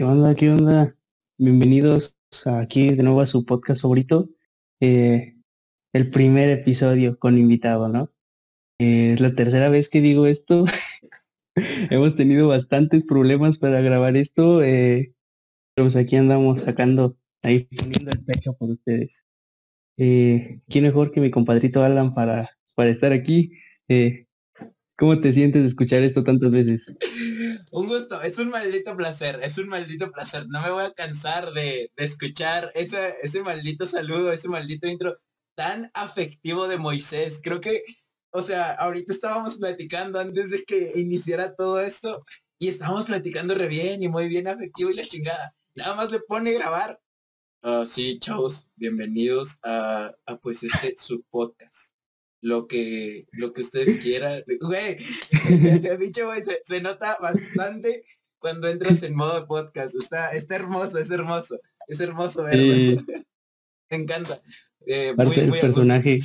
¿Qué onda? ¿Qué onda? Bienvenidos aquí de nuevo a su podcast favorito. Eh, el primer episodio con invitado, ¿no? Eh, es la tercera vez que digo esto. Hemos tenido bastantes problemas para grabar esto. Eh, pues aquí andamos sacando, ahí poniendo el pecho por ustedes. Eh, ¿Quién mejor que mi compadrito Alan para, para estar aquí? ¿Cómo te sientes de escuchar esto tantas veces? Un gusto, es un maldito placer, es un maldito placer. No me voy a cansar de, de escuchar ese, ese maldito saludo, ese maldito intro tan afectivo de Moisés. Creo que, o sea, ahorita estábamos platicando antes de que iniciara todo esto y estábamos platicando re bien y muy bien afectivo y la chingada. Nada más le pone grabar. Ah, sí, chavos, bienvenidos a, a pues este su podcast lo que lo que ustedes quieran. Güey, dicho, güey, se, se, nota bastante cuando entras en modo podcast. Está, está hermoso, es hermoso. Es hermoso verlo. Me encanta. Eh, Parte muy, del muy personaje.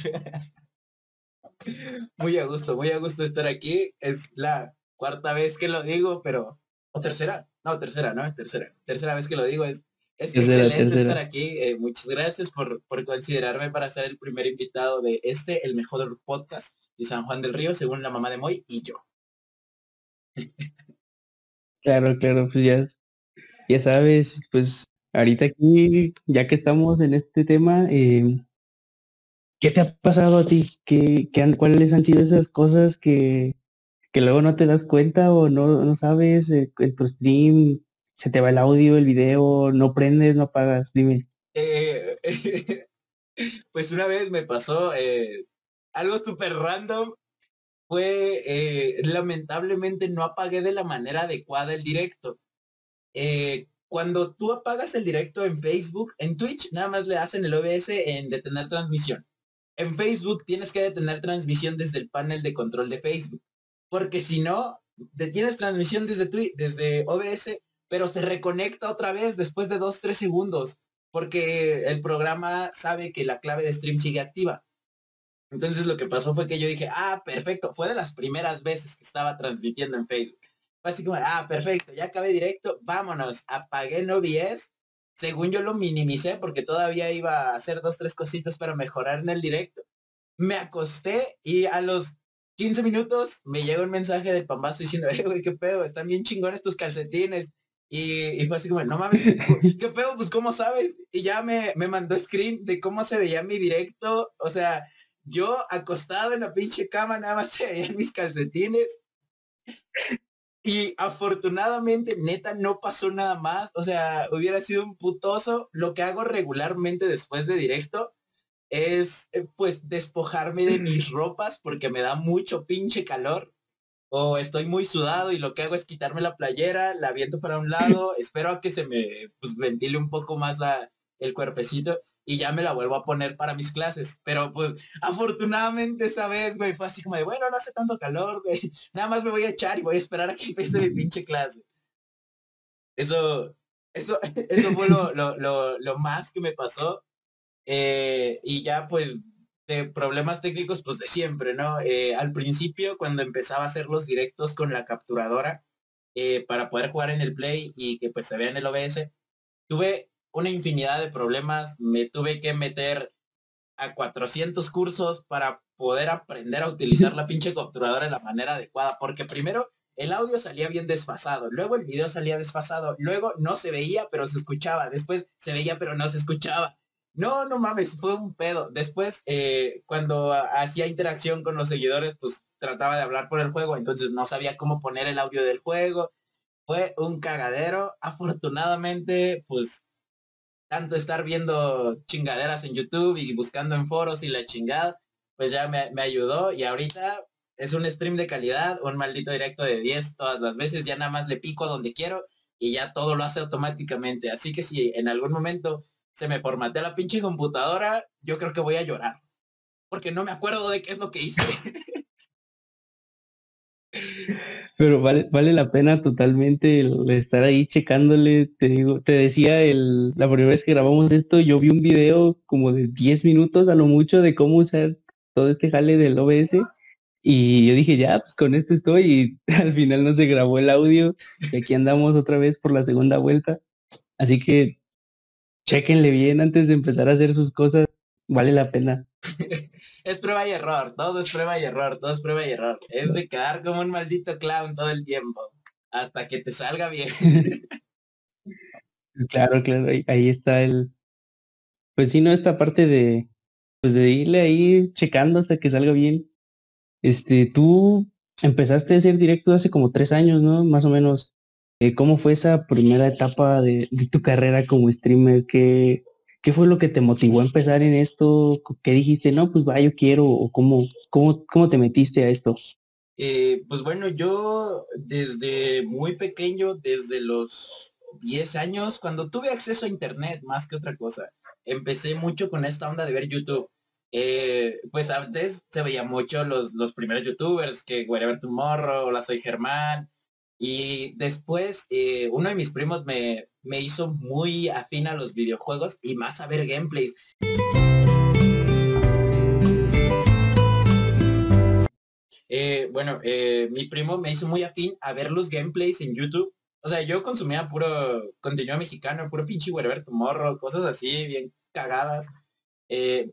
muy a gusto, muy a gusto estar aquí. Es la cuarta vez que lo digo, pero... ¿O tercera? No, tercera, ¿no? Tercera. Tercera vez que lo digo es es excelente estar aquí. Eh, muchas gracias por, por, considerarme para ser el primer invitado de este, el mejor podcast de San Juan del Río, según la mamá de Moy y yo. claro, claro, pues ya, ya sabes, pues ahorita aquí, ya que estamos en este tema, eh, ¿qué te ha pasado a ti? ¿Qué, qué han, ¿Cuáles han sido esas cosas que, que luego no te das cuenta o no, no sabes eh, en tu stream? Se te va el audio, el video, no prendes, no apagas, dime. Eh, pues una vez me pasó eh, algo súper random. Fue, eh, lamentablemente no apagué de la manera adecuada el directo. Eh, cuando tú apagas el directo en Facebook, en Twitch nada más le hacen el OBS en detener transmisión. En Facebook tienes que detener transmisión desde el panel de control de Facebook. Porque si no, detienes transmisión desde, desde OBS pero se reconecta otra vez después de dos, tres segundos, porque el programa sabe que la clave de stream sigue activa. Entonces lo que pasó fue que yo dije, ah, perfecto, fue de las primeras veces que estaba transmitiendo en Facebook. Fue así como, ah, perfecto, ya acabé directo, vámonos, apagué el OBS. Según yo lo minimicé porque todavía iba a hacer dos, tres cositas para mejorar en el directo. Me acosté y a los 15 minutos me llegó un mensaje del pambazo diciendo, eh, güey, qué pedo, están bien chingones tus calcetines. Y, fue así como, no mames, ¿qué pedo? Pues cómo sabes. Y ya me, me mandó screen de cómo se veía mi directo. O sea, yo acostado en la pinche cama, nada más se veían mis calcetines. Y afortunadamente, neta, no pasó nada más. O sea, hubiera sido un putoso. Lo que hago regularmente después de directo es, eh, pues, despojarme de mis ropas porque me da mucho pinche calor o estoy muy sudado y lo que hago es quitarme la playera, la aviento para un lado, espero a que se me pues, ventile un poco más la, el cuerpecito y ya me la vuelvo a poner para mis clases. Pero pues afortunadamente esa vez, güey, fue así como de, bueno, no hace tanto calor, güey. Nada más me voy a echar y voy a esperar a que empiece mi pinche clase. Eso, eso, eso fue lo, lo, lo, lo más que me pasó. Eh, y ya pues de problemas técnicos, pues de siempre, ¿no? Eh, al principio, cuando empezaba a hacer los directos con la capturadora eh, para poder jugar en el Play y que pues se vea en el OBS, tuve una infinidad de problemas, me tuve que meter a 400 cursos para poder aprender a utilizar la pinche capturadora de la manera adecuada, porque primero el audio salía bien desfasado, luego el video salía desfasado, luego no se veía pero se escuchaba, después se veía pero no se escuchaba. No, no mames, fue un pedo. Después, eh, cuando hacía interacción con los seguidores, pues trataba de hablar por el juego, entonces no sabía cómo poner el audio del juego. Fue un cagadero. Afortunadamente, pues tanto estar viendo chingaderas en YouTube y buscando en foros y la chingada, pues ya me, me ayudó y ahorita es un stream de calidad, un maldito directo de 10 todas las veces, ya nada más le pico donde quiero y ya todo lo hace automáticamente. Así que si en algún momento se me formatea la pinche computadora, yo creo que voy a llorar. Porque no me acuerdo de qué es lo que hice. Pero vale, vale la pena totalmente estar ahí checándole, te digo, te decía el, la primera vez que grabamos esto, yo vi un video como de 10 minutos a lo mucho de cómo usar todo este jale del OBS Y yo dije, ya, pues con esto estoy y al final no se grabó el audio y aquí andamos otra vez por la segunda vuelta. Así que chequenle bien antes de empezar a hacer sus cosas, vale la pena. es prueba y error, todo es prueba y error, todo es prueba y error. Es de quedar como un maldito clown todo el tiempo, hasta que te salga bien. claro, claro, ahí, está el... Pues si no, esta parte de, pues de irle ahí checando hasta que salga bien. Este, tú empezaste a hacer directo hace como tres años, ¿no? Más o menos. Eh, ¿Cómo fue esa primera etapa de, tu carrera como streamer? ¿Qué, ¿Qué fue lo que te motivó a empezar en esto? ¿Qué dijiste? No, pues va, yo quiero, o cómo, cómo, cómo te metiste a esto? Eh, pues bueno, yo desde muy pequeño, desde los 10 años, cuando tuve acceso a internet más que otra cosa, empecé mucho con esta onda de ver YouTube. Eh, pues antes se veía mucho los, los primeros youtubers, que Wherever Tomorrow, Hola Soy Germán, y después eh, uno de mis primos me, me hizo muy afín a los videojuegos y más a ver gameplays. Eh, bueno, eh, mi primo me hizo muy afín a ver los gameplays en YouTube. O sea, yo consumía puro contenido mexicano, puro pinche whatever morro, cosas así, bien cagadas.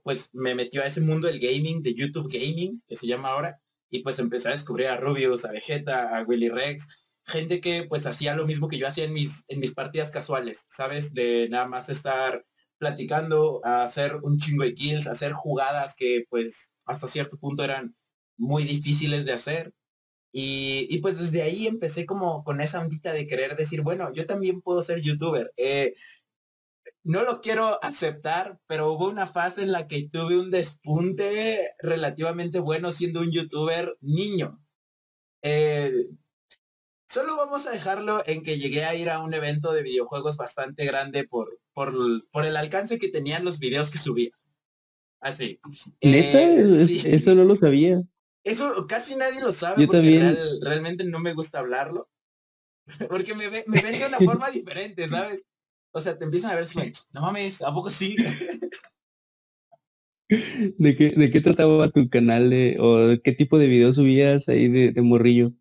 pues me metió a ese mundo del gaming, de YouTube Gaming, que se llama ahora, y pues empecé a descubrir a Rubius, a Vegeta, a Willy Rex, gente que pues hacía lo mismo que yo hacía en mis, en mis partidas casuales, ¿sabes? De nada más estar platicando, hacer un chingo de kills, hacer jugadas que pues hasta cierto punto eran muy difíciles de hacer. Y, pues desde ahí empecé como con esa ondita de querer decir, bueno, yo también puedo ser youtuber. Eh, no lo quiero aceptar, pero hubo una fase en la que tuve un despunte relativamente bueno siendo un youtuber niño. Eh, Solo vamos a dejarlo en que llegué a ir a un evento de videojuegos bastante grande por, por, por el alcance que tenían los videos que subía. Así. Eh, eso no lo sabía. Eso casi nadie lo sabe porque realmente no me gusta hablarlo. Porque me, me ven de una forma diferente, ¿sabes? O sea, te empiezan a ver, no mames, ¿a poco sí? ¿De qué, ¿De qué trataba tu canal de, o qué tipo de videos subías ahí de, de morrillo?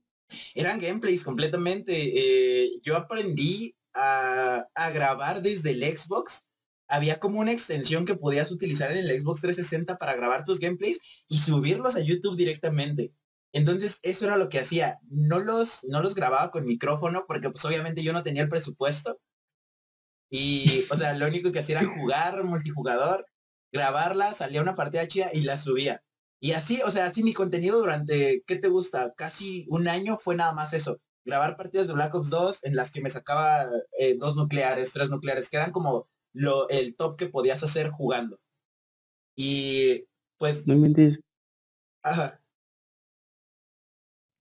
Eran gameplays completamente. Eh, yo aprendí a, grabar desde el Xbox. Había como una extensión que podías utilizar en el Xbox 360 para grabar tus gameplays y subirlos a YouTube directamente. Entonces eso era lo que hacía. No los, no los grababa con micrófono porque pues obviamente yo no tenía el presupuesto. Y, o sea, lo único que hacía era jugar multijugador, grabarla, salía una partida chida y la subía. Y así, o sea, así mi contenido durante, ¿qué te gusta? Casi un año fue nada más eso. Grabar partidas de Black Ops 2 en las que me sacaba eh, dos nucleares, tres nucleares, que eran como lo, el top que podías hacer jugando. Y pues... No me Ajá.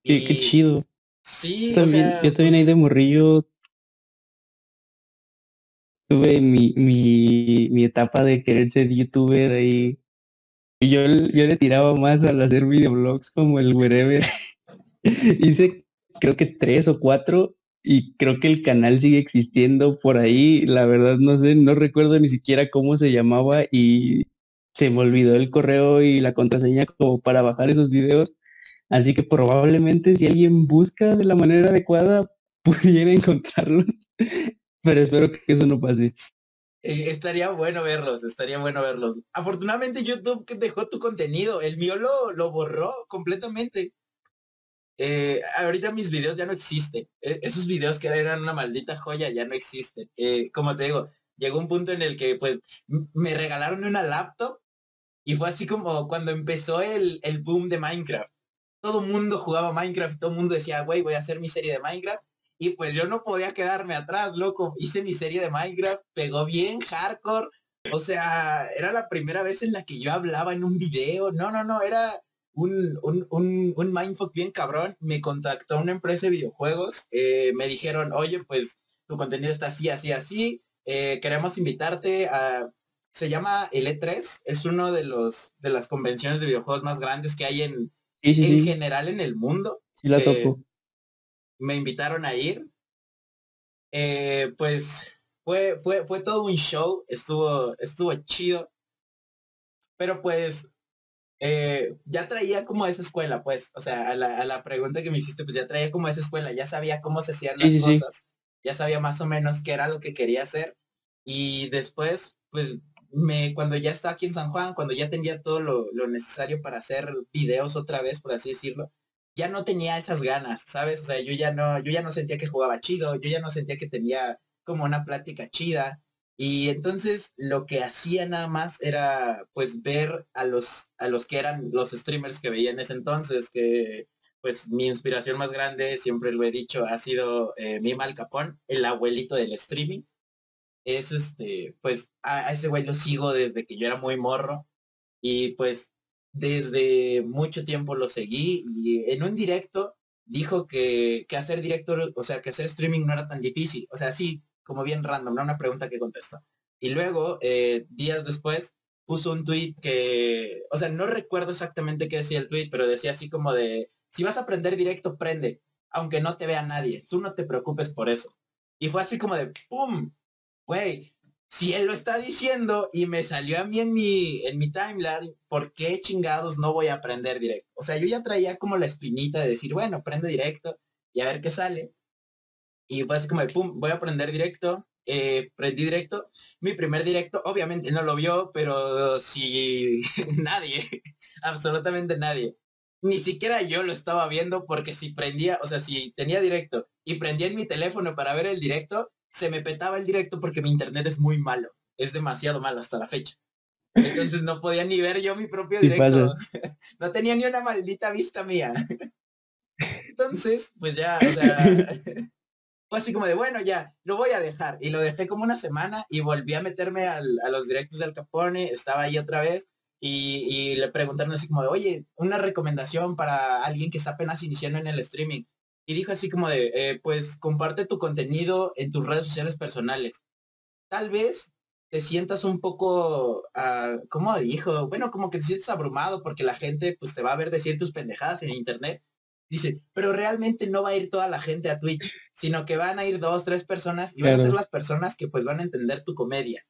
Qué, qué chido. Sí, yo también, yo también ahí pues de morrillo tuve mi, mi, mi etapa de querer ser youtuber ahí yo, yo le tiraba más al hacer videoblogs como el wherever. Hice creo que tres o cuatro y creo que el canal sigue existiendo por ahí. La verdad no sé, no recuerdo ni siquiera cómo se llamaba y se me olvidó el correo y la contraseña como para bajar esos videos. Así que probablemente si alguien busca de la manera adecuada pudiera encontrarlos. Pero espero que eso no pase. Eh, estaría bueno verlos, estaría bueno verlos. Afortunadamente YouTube dejó tu contenido, el mío lo, lo borró completamente. Eh, ahorita mis videos ya no existen. E, esos videos que eran una maldita joya ya no existen. Eh, como te digo, llegó un punto en el que pues me regalaron una laptop y fue así como cuando empezó el, el boom de Minecraft. Todo el mundo jugaba Minecraft, todo el mundo decía, güey, voy a hacer mi serie de Minecraft. Y pues yo no podía quedarme atrás, loco. Hice mi serie de Minecraft, pegó bien hardcore. O sea, era la primera vez en la que yo hablaba en un video. No, no, no, era un, un, un, un mindfuck bien cabrón. Me contactó una empresa de videojuegos. Eh, me dijeron, oye, pues tu contenido está así, así, así. Eh, queremos invitarte a... Se llama el E3. Es uno de los de las convenciones de videojuegos más grandes que hay en, en general en el mundo. Sí la toco me invitaron a ir. Eh, pues fue, fue, fue todo un show, estuvo, estuvo chido. Pero pues eh, ya traía como esa escuela, pues, o sea, a la, pregunta que me hiciste, pues ya traía como esa escuela, ya sabía cómo se hacían las cosas, ya sabía más o menos qué era lo que quería hacer. Y después, pues, me, cuando ya estaba aquí en San Juan, cuando ya tenía todo lo, lo necesario para hacer videos otra vez, por así decirlo, ya no tenía esas ganas, ¿sabes? O sea, yo ya no, yo ya no sentía que jugaba chido, yo ya no sentía que tenía como una plática chida. Y entonces lo que hacía nada más era pues ver a los, a los que eran los streamers que veía en ese entonces, que pues mi inspiración más grande, siempre lo he dicho, ha sido eh, Mima Al Capón, el abuelito del streaming. Es este, pues a, ese güey lo sigo desde que yo era muy morro. Y pues desde mucho tiempo lo seguí y en un directo dijo que, que hacer directo, o sea, que hacer streaming no era tan difícil. O sea, sí, como bien random, ¿no? Una pregunta que contestó. Y luego, eh, días después, puso un tweet que, o sea, no recuerdo exactamente qué decía el tweet, pero decía así como de, si vas a aprender directo, prende, aunque no te vea nadie, tú no te preocupes por eso. Y fue así como de, ¡pum! Güey, si él lo está diciendo y me salió a mí en mi, en mi timeline, ¿por qué chingados no voy a aprender directo? O sea, yo ya traía como la espinita de decir, bueno, prende directo y a ver qué sale. Y fue así como de, pum, voy a aprender directo. Eh, prendí directo. Mi primer directo, obviamente no lo vio, pero si nadie, absolutamente nadie. Ni siquiera yo lo estaba viendo porque si prendía, o sea, si tenía directo y prendía en mi teléfono para ver el directo, se me petaba el directo porque mi internet es muy malo. Es demasiado malo hasta la fecha. Entonces no podía ni ver yo mi propio directo. no tenía ni una maldita vista mía. Entonces, pues ya, o sea, fue así como de, bueno, ya, lo voy a dejar. Y lo dejé como una semana y volví a meterme a los directos del Capone, estaba ahí otra vez y, le preguntaron así como de, oye, una recomendación para alguien que está apenas iniciando en el streaming. Y dijo así como de, eh, pues comparte tu contenido en tus redes sociales personales. Tal vez te sientas un poco, uh, ¿cómo dijo? Bueno, como que te sientes abrumado porque la gente pues te va a ver decir tus pendejadas en internet Dice, pero realmente no va a ir toda la gente a Twitch, sino que van a ir dos, tres personas y van a ser las personas que pues van a entender tu comedia.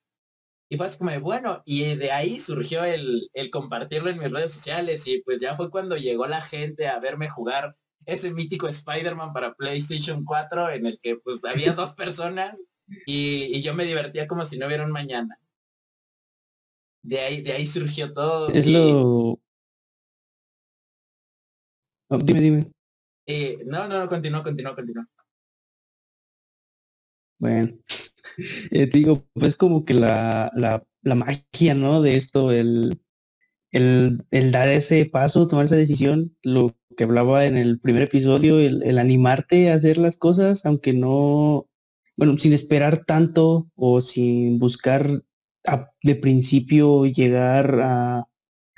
Y fue así como, bueno, y de ahí surgió el, el compartirlo en mis redes sociales y pues ya fue cuando llegó la gente a verme jugar ese mítico Spider-Man para PlayStation 4 en el que pues había dos personas y, yo me divertía como si no hubiera un mañana. De ahí, de ahí surgió todo. Es lo, dime, dime. Eh, no, no, no, continúa, continúa, continúa. Bueno, eh, digo, pues como que la, la, la magia, ¿no? De esto, el, el, el, dar ese paso, tomar esa decisión, lo que hablaba en el primer episodio, el, el animarte a hacer las cosas, aunque no, bueno, sin esperar tanto o sin buscar de principio llegar a,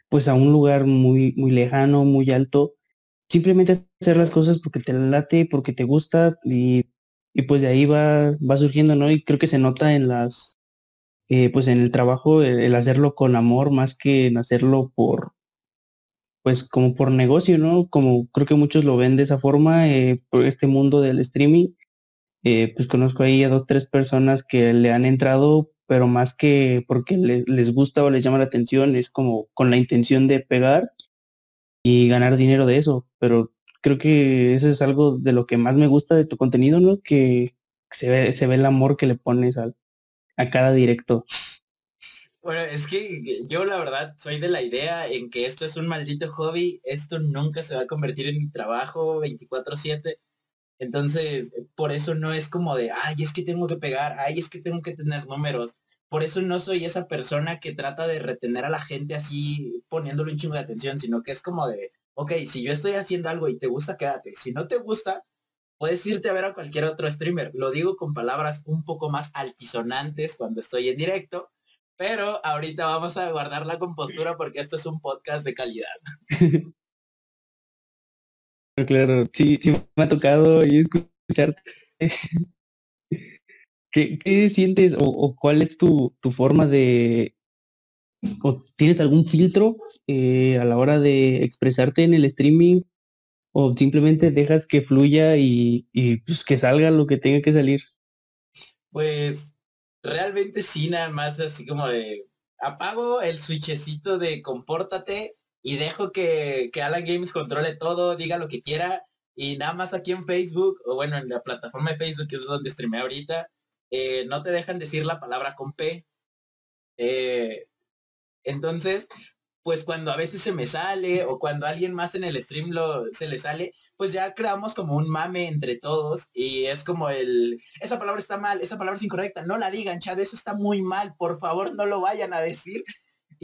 pues a un lugar muy, muy lejano, muy alto, simplemente hacer las cosas porque te late, porque te gusta y, pues de ahí va, va surgiendo, ¿no? Y creo que se nota en las, eh, pues en el trabajo el, hacerlo con amor más que en hacerlo por, pues como por negocio, ¿no? Como creo que muchos lo ven de esa forma, eh, por este mundo del streaming. Eh, pues conozco ahí a dos, tres personas que le han entrado, pero más que porque les gusta o les llama la atención, es como con la intención de pegar y ganar dinero de eso. Pero creo que eso es algo de lo que más me gusta de tu contenido, ¿no? Que se ve, se ve el amor que le pones a, a cada directo. Bueno, es que yo la verdad soy de la idea en que esto es un maldito hobby, esto nunca se va a convertir en mi trabajo 24/7. Entonces, por eso no es como de, ay, es que tengo que pegar, ay, es que tengo que tener números. Por eso no soy esa persona que trata de retener a la gente así poniéndole un chingo de atención, sino que es como de, ok, si yo estoy haciendo algo y te gusta, quédate. Si no te gusta, puedes irte a ver a cualquier otro streamer. Lo digo con palabras un poco más altisonantes cuando estoy en directo, pero ahorita vamos a guardar la compostura porque esto es un podcast de calidad. Claro, sí, sí me ha tocado escucharte ¿Qué, sientes o, cuál es tu, forma de... o tienes algún filtro eh, a la hora de expresarte en el streaming o simplemente dejas que fluya y, pues que salga lo que tenga que salir? Pues realmente sí, nada más así como de apago el switchecito de compórtate y dejo que, que Alan Games controle todo, diga lo que quiera y nada más aquí en Facebook, o bueno, en la plataforma de Facebook, que es donde streamé ahorita, eh, no te dejan decir la palabra con P. Eh, entonces, pues cuando a veces se me sale o cuando alguien más en el stream lo, se le sale, pues ya creamos como un mame entre todos y es como el, esa palabra está mal, esa palabra es incorrecta, no la digan, Chad, eso está muy mal, por favor no lo vayan a decir.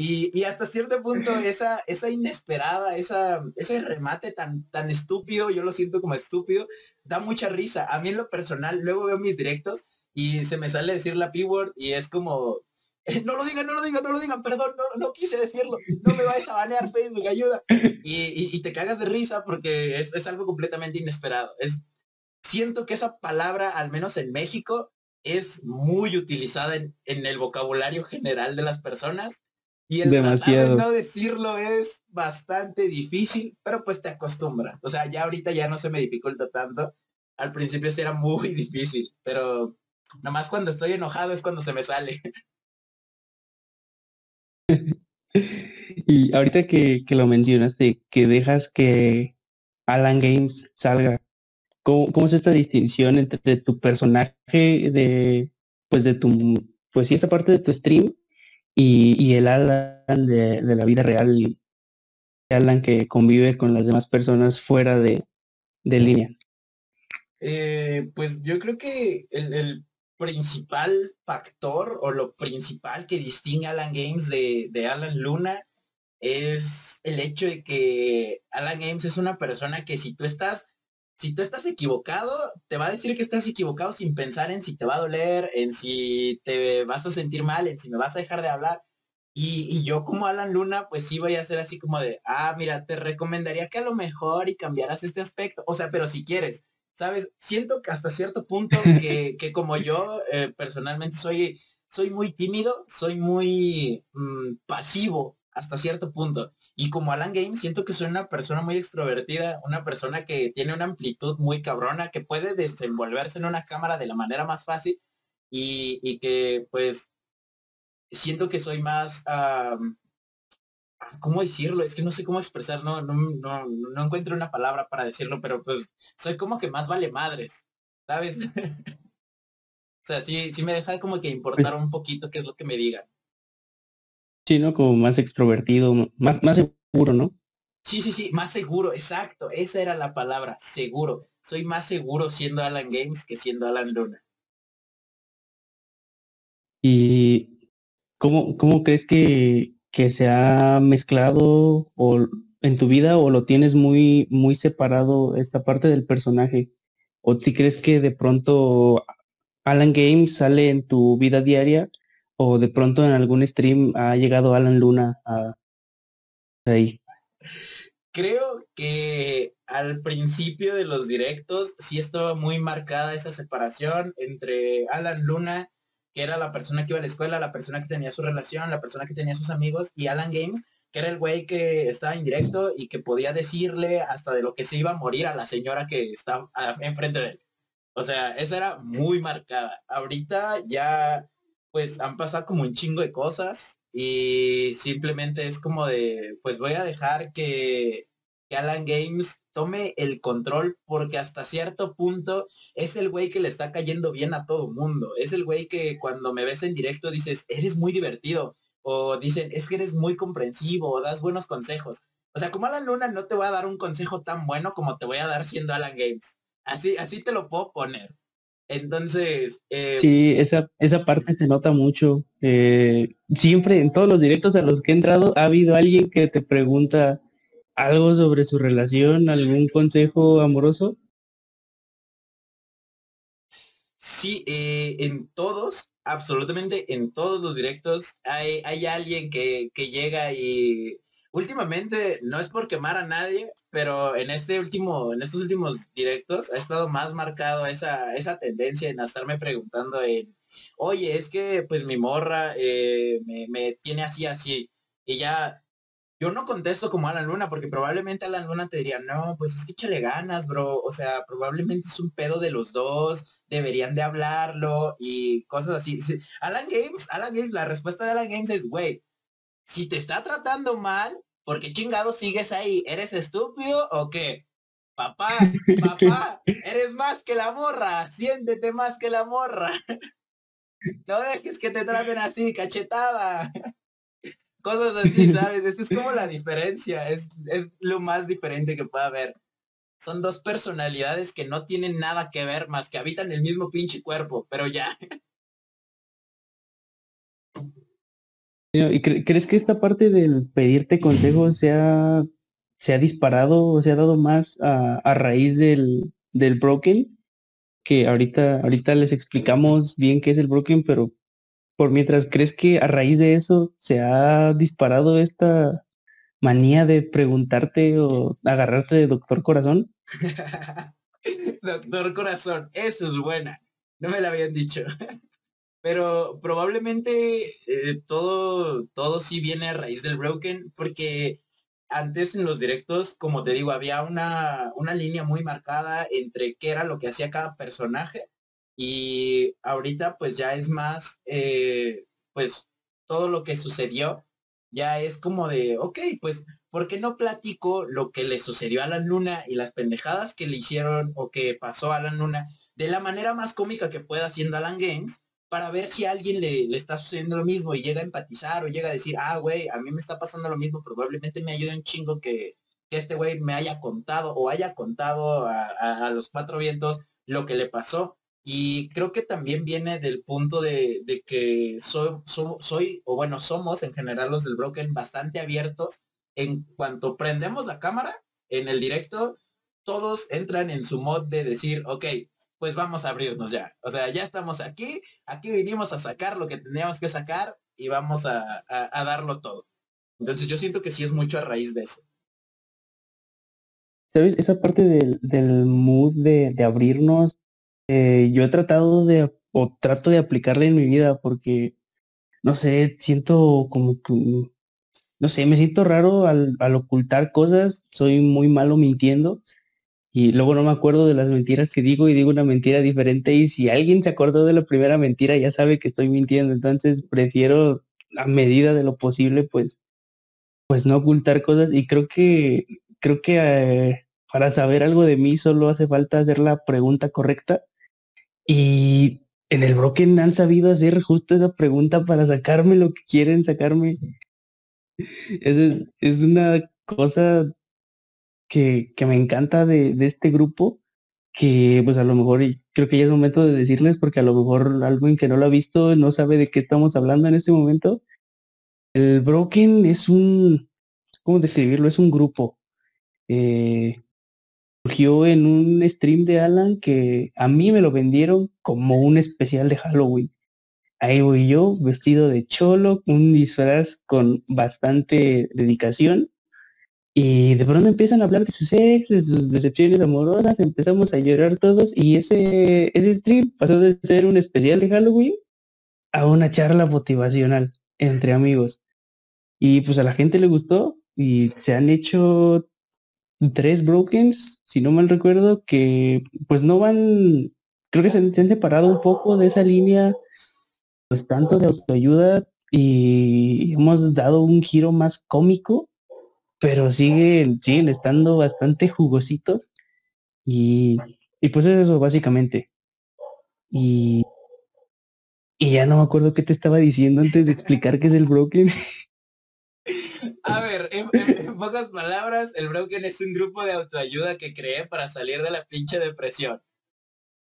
Y, hasta cierto punto esa, esa inesperada, esa, ese remate tan, tan estúpido, yo lo siento como estúpido, da mucha risa. A mí en lo personal, luego veo mis directos y se me sale decir la P-word y es como, no lo digan, no lo digan, no lo digan, perdón, no, no quise decirlo, no me vayas a banear Facebook, ayuda. Y, te cagas de risa porque es, algo completamente inesperado. Es, siento que esa palabra, al menos en México, es muy utilizada en, en el vocabulario general de las personas y el Demasiado. de no decirlo es bastante difícil, pero pues te acostumbra. O sea, ya ahorita ya no se me dificulta tanto. Al principio sí era muy difícil, pero nomás cuando estoy enojado es cuando se me sale. y ahorita que, que lo mencionaste, que dejas que Alan Games salga, ¿cómo, ¿cómo, es esta distinción entre tu personaje de, pues de tu, pues sí, esta parte de tu stream y, el Alan de, la vida real, Alan que convive con las demás personas fuera de, línea? Eh, pues yo creo que el, principal factor o lo principal que distingue a Alan Games de, de Alan Luna es el hecho de que Alan Games es una persona que si tú estás si tú estás equivocado, te va a decir que estás equivocado sin pensar en si te va a doler, en si te vas a sentir mal, en si me vas a dejar de hablar. Y, yo como Alan Luna, pues sí voy a ser así como de, ah, mira, te recomendaría que a lo mejor y cambiaras este aspecto. O sea, pero si quieres, ¿sabes? Siento que hasta cierto punto que, como yo eh, personalmente soy, soy muy tímido, soy muy mm, pasivo hasta cierto punto. Y como Alan Games, siento que soy una persona muy extrovertida, una persona que tiene una amplitud muy cabrona, que puede desenvolverse en una cámara de la manera más fácil y, que pues siento que soy más, ¿cómo decirlo? Es que no sé cómo expresar, no, no, no, no encuentro una palabra para decirlo, pero pues soy como que más vale madres, ¿sabes? o sea, sí, sí me deja como que importar un poquito qué es lo que me digan. Sí, ¿no? Como más extrovertido, más, más seguro, ¿no? Sí, sí, sí, más seguro, exacto. Esa era la palabra, seguro. Soy más seguro siendo Alan Games que siendo Alan Luna. ¿Y cómo, cómo crees que, que se ha mezclado o, en tu vida o lo tienes muy, muy separado esta parte del personaje? ¿O si crees que de pronto Alan Games sale en tu vida diaria o de pronto en algún stream ha llegado Alan Luna a ahí? Creo que al principio de los directos sí estaba muy marcada esa separación entre Alan Luna, que era la persona que iba a la escuela, la persona que tenía su relación, la persona que tenía sus amigos, y Alan Games, que era el güey que estaba en directo y que podía decirle hasta de lo que se iba a morir a la señora que estaba enfrente de él. O sea, esa era muy marcada. Ahorita ya pues han pasado como un chingo de cosas y simplemente es como de, pues voy a dejar que, Alan Games tome el control porque hasta cierto punto es el güey que le está cayendo bien a todo mundo. Es el güey que cuando me ves en directo dices, eres muy divertido. O dicen, es que eres muy comprensivo o das buenos consejos. O sea, como Alan Luna no te voy a dar un consejo tan bueno como te voy a dar siendo Alan Games. Así, así te lo puedo poner. Entonces... Eh, sí, esa, esa parte se nota mucho. Eh, siempre en todos los directos a los que he entrado ha habido alguien que te pregunta algo sobre su relación, algún consejo amoroso. Sí, eh, en todos, absolutamente en todos los directos hay, hay alguien que, que llega y últimamente no es por quemar a nadie, pero en este último, en estos últimos directos ha estado más marcado esa, esa tendencia en estarme preguntando en, oye, es que pues mi morra eh, me, tiene así, así. Y ya, yo no contesto como Alan Luna, porque probablemente Alan Luna te diría, no, pues es que échale ganas, bro. O sea, probablemente es un pedo de los dos, deberían de hablarlo y cosas así. Alan Games, Alan Games, la respuesta de Alan Games es, güey, si te está tratando mal, ¿Por qué chingado sigues ahí? ¿Eres estúpido o qué? Papá, papá, eres más que la morra, siéntete más que la morra. No dejes que te traten así, cachetada. Cosas así, ¿sabes? Esa es como la diferencia, es, es lo más diferente que puede haber. Son dos personalidades que no tienen nada que ver más que habitan el mismo pinche cuerpo, pero ya. ¿Y crees que esta parte del pedirte consejos se ha, se ha disparado o se ha dado más a, a raíz del, del broken? Que ahorita, ahorita les explicamos bien qué es el broken, pero por mientras, ¿crees que a raíz de eso se ha disparado esta manía de preguntarte o agarrarte de doctor corazón? doctor corazón, eso es buena. No me la habían dicho. Pero probablemente eh, todo, todo sí viene a raíz del Broken, porque antes en los directos, como te digo, había una, una línea muy marcada entre qué era lo que hacía cada personaje. Y ahorita pues ya es más, eh, pues todo lo que sucedió ya es como de, ok, pues, ¿por qué no platico lo que le sucedió a la luna y las pendejadas que le hicieron o que pasó a la luna de la manera más cómica que pueda haciendo Alan Games? para ver si a alguien le, le, está sucediendo lo mismo y llega a empatizar o llega a decir, ah, güey, a mí me está pasando lo mismo, probablemente me ayude un chingo que, que este güey me haya contado o haya contado a, a, los cuatro vientos lo que le pasó. Y creo que también viene del punto de, de que soy, soy, o bueno, somos en general los del Broken bastante abiertos. En cuanto prendemos la cámara en el directo, todos entran en su mod de decir, ok, pues vamos a abrirnos ya. O sea, ya estamos aquí, aquí vinimos a sacar lo que teníamos que sacar y vamos a, darlo todo. Entonces yo siento que sí es mucho a raíz de eso. ¿Sabes? Esa parte del, del mood de, abrirnos, eh, yo he tratado de, o trato de aplicarla en mi vida porque, no sé, siento como que, no sé, me siento raro al, al ocultar cosas, soy muy malo mintiendo y luego no me acuerdo de las mentiras que digo y digo una mentira diferente y si alguien se acordó de la primera mentira ya sabe que estoy mintiendo, entonces prefiero a medida de lo posible pues pues no ocultar cosas y creo que creo que eh, para saber algo de mí solo hace falta hacer la pregunta correcta y en el Broken han sabido hacer justo esa pregunta para sacarme lo que quieren sacarme. Es, es una cosa que, que me encanta de, de, este grupo, que pues a lo mejor creo que ya es momento de decirles, porque a lo mejor alguien que no lo ha visto no sabe de qué estamos hablando en este momento. El Broken es un, ¿cómo describirlo? Es un grupo. Eh, surgió en un stream de Alan que a mí me lo vendieron como un especial de Halloween. Ahí voy yo, vestido de cholo, un disfraz con bastante dedicación y de pronto empiezan a hablar de sus ex, de sus decepciones amorosas, empezamos a llorar todos y ese, ese stream pasó de ser un especial de Halloween a una charla motivacional entre amigos. Y pues a la gente le gustó y se han hecho tres brokens, si no mal recuerdo, que pues no van, creo que se, han separado un poco de esa línea, pues tanto de autoayuda y hemos dado un giro más cómico pero siguen, siguen estando bastante jugositos y, y pues es eso básicamente. Y, y ya no me acuerdo qué te estaba diciendo antes de explicar qué es el Broken. A ver, en, pocas palabras, el Broken es un grupo de autoayuda que creé para salir de la pinche depresión.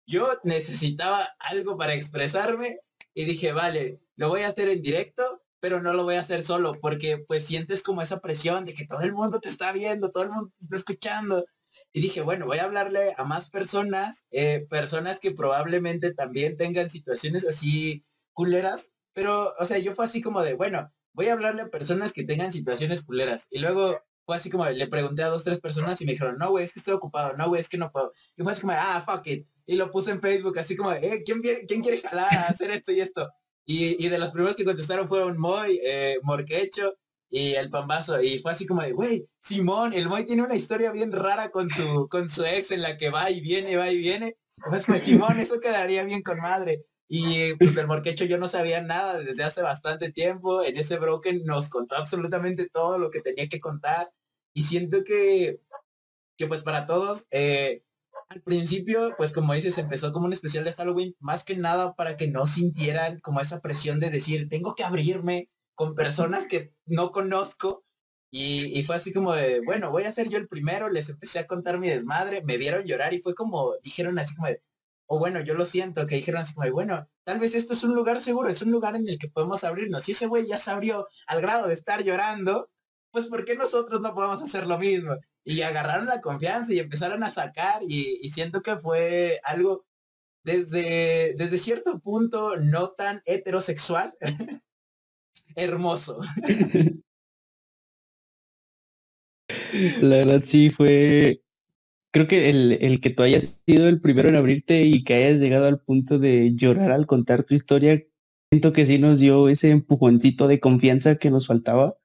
Yo necesitaba algo para expresarme y dije, vale, lo voy a hacer en directo pero no lo voy a hacer solo porque pues sientes como esa presión de que todo el mundo te está viendo, todo el mundo te está escuchando. Y dije, bueno, voy a hablarle a más personas, eh, personas que probablemente también tengan situaciones así culeras, pero, o sea, yo fue así como de, bueno, voy a hablarle a personas que tengan situaciones culeras. Y luego fue así como, le pregunté a dos, tres personas y me dijeron, no, güey, es que estoy ocupado, no, güey, es que no puedo. Y fue así como, ah, fuck it. Y lo puse en Facebook así como, eh, ¿quién, ¿quién quiere jalar a hacer esto y esto? Y, de los primeros que contestaron fueron Moy, eh, Morquecho y el Pambazo. Y fue así como de, güey, Simón, el Moy tiene una historia bien rara con su, con su ex en la que va y viene, va y viene. Pues como, Simón, eso quedaría bien con madre. Y pues del morquecho yo no sabía nada desde hace bastante tiempo. En ese broken nos contó absolutamente todo lo que tenía que contar. Y siento que, que pues para todos, eh, al principio, pues como dices, empezó como un especial de Halloween, más que nada para que no sintieran como esa presión de decir, tengo que abrirme con personas que no conozco. Y, fue así como de, bueno, voy a ser yo el primero, les empecé a contar mi desmadre, me vieron llorar y fue como, dijeron así como de, o bueno, yo lo siento, que dijeron así como bueno, tal vez esto es un lugar seguro, es un lugar en el que podemos abrirnos. Y ese güey ya se abrió al grado de estar llorando, pues ¿por qué nosotros no podemos hacer lo mismo? y agarraron la confianza y empezaron a sacar y, siento que fue algo desde, desde cierto punto no tan heterosexual, hermoso. La verdad sí fue, creo que el, el, que tú hayas sido el primero en abrirte y que hayas llegado al punto de llorar al contar tu historia, siento que sí nos dio ese empujoncito de confianza que nos faltaba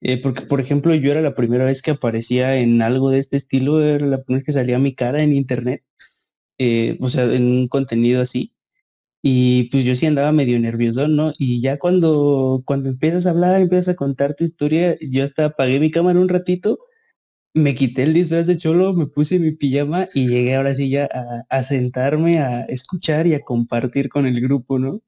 eh, porque, por ejemplo, yo era la primera vez que aparecía en algo de este estilo, era la primera vez que salía mi cara en internet, eh, o sea, en un contenido así. Y pues yo sí andaba medio nervioso, ¿no? Y ya cuando, cuando empiezas a hablar, empiezas a contar tu historia, yo hasta apagué mi cámara un ratito, me quité el disfraz de cholo, me puse mi pijama y llegué ahora sí ya a, sentarme, a escuchar y a compartir con el grupo, ¿no?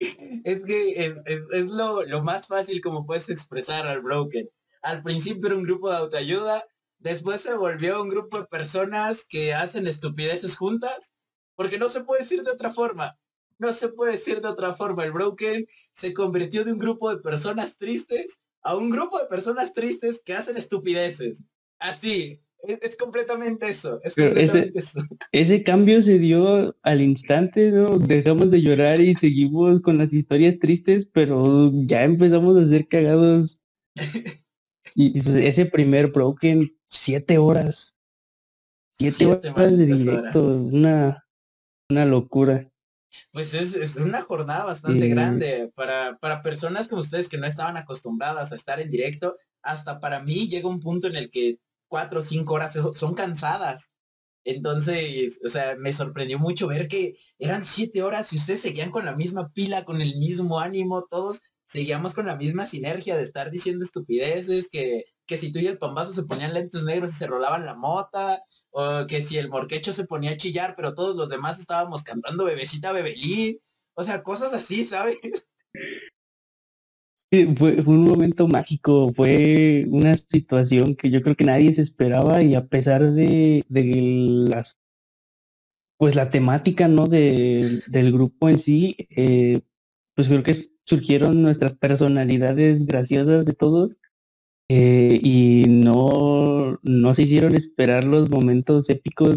es que es, lo, más fácil como puedes expresar al broken. Al principio era un grupo de autoayuda, después se volvió un grupo de personas que hacen estupideces juntas, porque no se puede decir de otra forma. No se puede decir de otra forma. El broken se convirtió de un grupo de personas tristes a un grupo de personas tristes que hacen estupideces. Así, es, completamente eso. Es completamente ese, eso. ese cambio se dio al instante, ¿no? Dejamos de llorar y seguimos con las historias tristes, pero ya empezamos a ser cagados. y, pues, ese primer broken, siete horas. Siete, horas de directo, una, una locura. Pues es, una jornada bastante grande para, para personas como ustedes que no estaban acostumbradas a estar en directo. Hasta para mí llega un punto en el que cuatro o cinco horas son cansadas. Entonces, o sea, me sorprendió mucho ver que eran siete horas y ustedes seguían con la misma pila, con el mismo ánimo, todos seguíamos con la misma sinergia de estar diciendo estupideces, que, que si tú y el pambazo se ponían lentes negros y se rolaban la mota, que si el morquecho se ponía a chillar, pero todos los demás estábamos cantando bebecita bebelí, o sea, cosas así, ¿sabes? fue, un momento mágico, fue una situación que yo creo que nadie se esperaba y a pesar de, las pues la temática no de, del grupo en sí, eh, pues creo que surgieron nuestras personalidades graciosas de todos eh, y no, no se hicieron esperar los momentos épicos,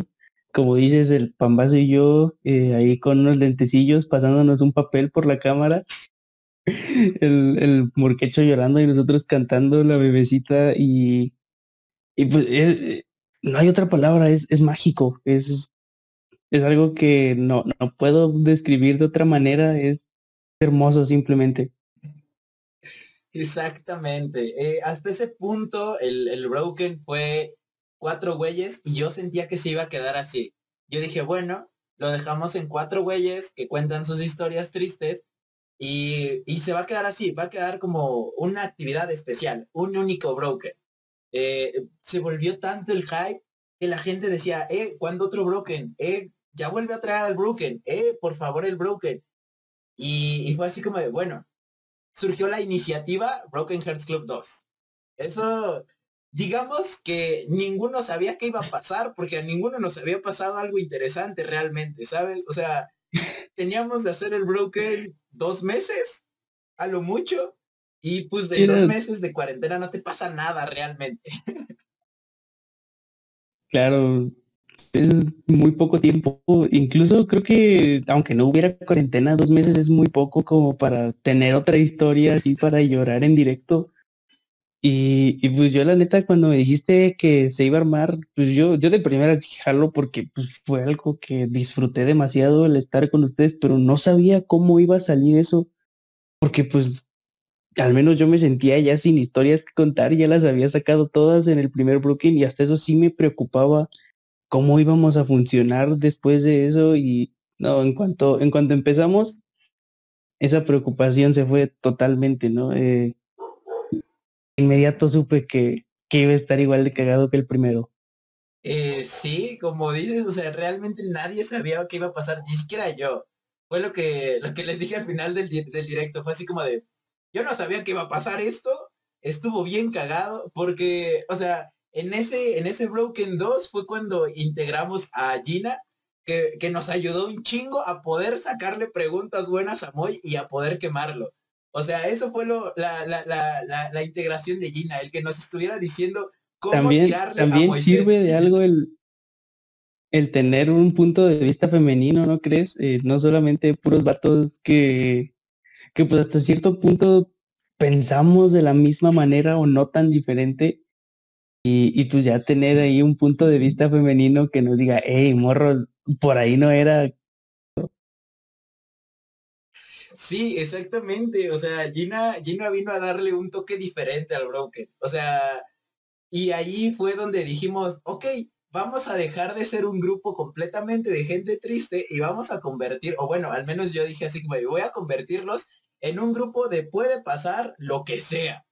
como dices, el Pambazo y yo eh, ahí con unos lentecillos pasándonos un papel por la cámara el, el morquecho llorando y nosotros cantando la bebecita y, y pues eh, no hay otra palabra, es, es mágico, es, es algo que no, no puedo describir de otra manera, es hermoso simplemente. Exactamente. Eh, hasta ese punto el, el Broken fue cuatro güeyes y yo sentía que se iba a quedar así. Yo dije, bueno, lo dejamos en cuatro güeyes que cuentan sus historias tristes y, se va a quedar así, va a quedar como una actividad especial, un único broker. Eh, se volvió tanto el hype que la gente decía, eh, ¿cuándo otro broken? Eh, ya vuelve a traer al broken, eh, por favor el broken. Y, fue así como de, bueno, surgió la iniciativa Broken Hearts Club 2. Eso, digamos que ninguno sabía qué iba a pasar porque a ninguno nos había pasado algo interesante realmente, ¿sabes? O sea, teníamos de hacer el broken dos meses, a lo mucho, y pues de dos meses de cuarentena no te pasa nada realmente. Claro, es muy poco tiempo. Incluso creo que aunque no hubiera cuarentena, dos meses es muy poco como para tener otra historia así para llorar en directo. Y, y, pues yo la neta cuando me dijiste que se iba a armar, pues yo, yo de primera jalo porque pues fue algo que disfruté demasiado el estar con ustedes, pero no sabía cómo iba a salir eso, porque pues al menos yo me sentía ya sin historias que contar, ya las había sacado todas en el primer Brooklyn y hasta eso sí me preocupaba cómo íbamos a funcionar después de eso y, No, en cuanto, en cuanto empezamos, esa preocupación se fue totalmente, ¿no? Eh, inmediato supe que, que iba a estar igual de cagado que el primero. Eh, sí, como dices, o sea, realmente nadie sabía qué iba a pasar, ni siquiera yo. Fue lo que, lo que les dije al final del, del directo, fue así como de, yo no sabía que iba a pasar esto, estuvo bien cagado, porque, o sea, en ese, en ese Broken 2 fue cuando integramos a Gina, que, que, nos ayudó un chingo a poder sacarle preguntas buenas a Moy y a poder quemarlo. O sea, eso fue lo, la, la, la, la integración de Gina, el que nos estuviera diciendo cómo también, tirarle también a Moisés. sirve de algo el, el tener un punto de vista femenino, ¿no crees? Eh, no solamente puros vatos que, que pues hasta cierto punto pensamos de la misma manera o no tan diferente. Y, y pues ya tener ahí un punto de vista femenino que nos diga, hey, morro, por ahí no era. Sí, exactamente. O sea, Gina, Gina vino a darle un toque diferente al Broken. O sea, y ahí fue donde dijimos, ok, vamos a dejar de ser un grupo completamente de gente triste y vamos a convertir, o bueno, al menos yo dije así como, voy a convertirlos en un grupo de puede pasar lo que sea.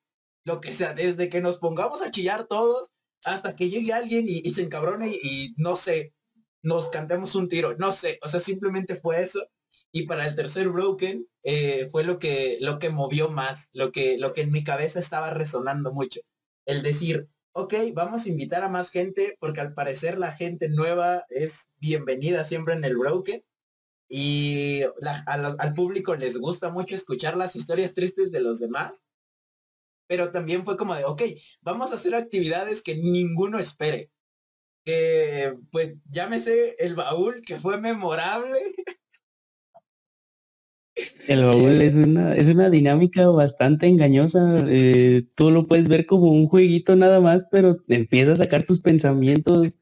Lo que sea, desde que nos pongamos a chillar todos hasta que llegue alguien y, se encabrone y, no sé, nos cantemos un tiro, no sé, o sea, simplemente fue eso. Y para el tercer Broken eh, fue lo que, lo que movió más, lo que, lo que en mi cabeza estaba resonando mucho. El decir, ok, vamos a invitar a más gente porque al parecer la gente nueva es bienvenida siempre en el Broken y al público les gusta mucho escuchar las historias tristes de los demás. Pero también fue como de, ok, vamos a hacer actividades que ninguno espere. Que, pues, llámese el baúl, que fue memorable. El baúl es una, es una dinámica bastante engañosa. Eh, tú lo puedes ver como un jueguito nada más, pero empiezas a sacar tus pensamientos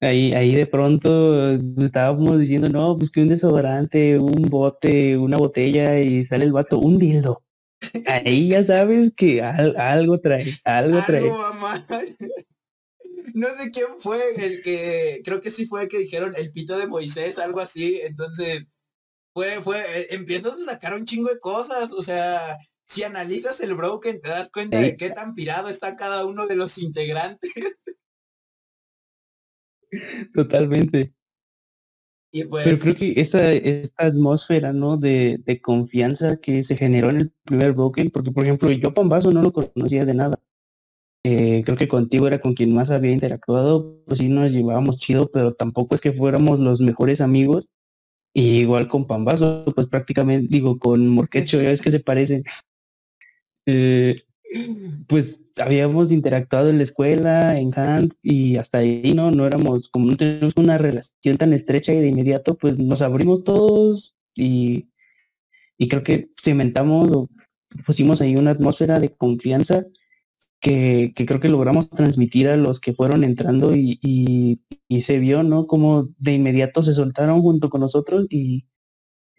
Ahí, ahí de pronto estábamos diciendo, no, pues que un desodorante, un bote, una botella y sale el vato, un dildo. Ahí ya sabes que al, algo trae, algo trae. No sé quién fue el que, creo que sí fue el que dijeron el pito de Moisés, algo así. Entonces, fue, fue, eh, empiezas a sacar un chingo de cosas. O sea, si analizas el broken, te das cuenta de qué tan pirado está cada uno de los integrantes. Totalmente. Y pues, Pero creo que esta, esta atmósfera, ¿no? De, de confianza que se generó en el primer Broken, porque por ejemplo yo Pambazo no lo conocía de nada. Eh, creo que contigo era con quien más había interactuado, pues sí nos llevábamos chido, pero tampoco es que fuéramos los mejores amigos. Y igual con Pambazo, pues prácticamente, digo, con Morquecho, ya ves que se parecen. Eh, pues habíamos interactuado en la escuela, en Hunt, y hasta ahí no, no éramos, como no tenemos una relación tan estrecha y de inmediato, pues nos abrimos todos y, y creo que cimentamos o pusimos ahí una atmósfera de confianza que, que, creo que logramos transmitir a los que fueron entrando y, y, y, se vio, ¿no? Como de inmediato se soltaron junto con nosotros y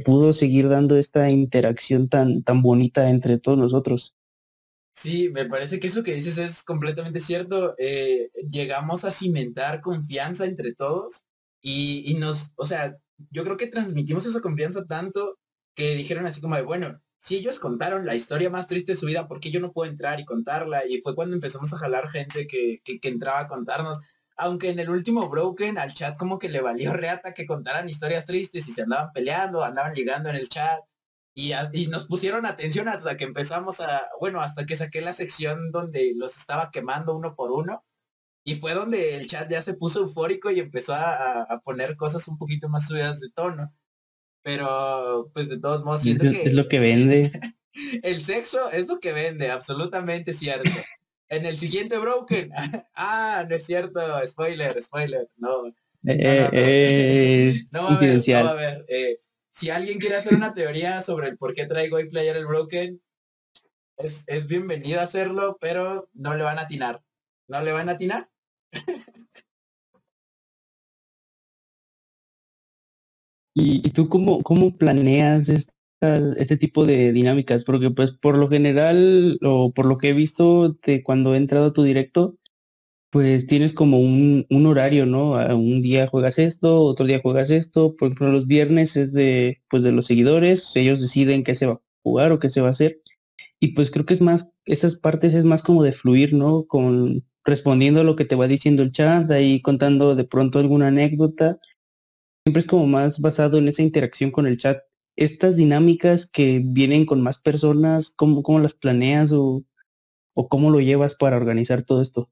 pudo seguir dando esta interacción tan, tan bonita entre todos nosotros. Sí, me parece que eso que dices es completamente cierto. Eh, llegamos a cimentar confianza entre todos y, y, nos, o sea, yo creo que transmitimos esa confianza tanto que dijeron así como de, bueno, si ellos contaron la historia más triste de su vida, ¿por qué yo no puedo entrar y contarla? Y fue cuando empezamos a jalar gente que, que, que entraba a contarnos. Aunque en el último Broken al chat como que le valió reata que contaran historias tristes y se andaban peleando, andaban ligando en el chat. Y, y, nos pusieron atención hasta que empezamos a, bueno, hasta que saqué la sección donde los estaba quemando uno por uno. Y fue donde el chat ya se puso eufórico y empezó a, a poner cosas un poquito más subidas de tono. Pero, pues de todos modos, siento es, que... Es lo que vende. el sexo es lo que vende, absolutamente cierto. en el siguiente Broken. ah, no es cierto, spoiler, spoiler. No. Eh, no, no, eh, no, va a ver, no va a. Eh, si alguien quiere hacer una teoría sobre el por qué traigo y player el broken, es, es bienvenido a hacerlo, pero no le van a atinar. ¿No le van a atinar? ¿Y, y tú cómo, cómo planeas esta, este tipo de dinámicas? Porque pues por lo general, o por lo que he visto de cuando he entrado a tu directo, pues tienes como un, un horario, ¿no? Un día juegas esto, otro día juegas esto. Por ejemplo, los viernes es de, pues de los seguidores, ellos deciden qué se va a jugar o qué se va a hacer. Y pues creo que es más, esas partes es más como de fluir, ¿no? Con respondiendo a lo que te va diciendo el chat, ahí contando de pronto alguna anécdota. Siempre es como más basado en esa interacción con el chat. Estas dinámicas que vienen con más personas, ¿cómo, cómo las planeas o, o cómo lo llevas para organizar todo esto?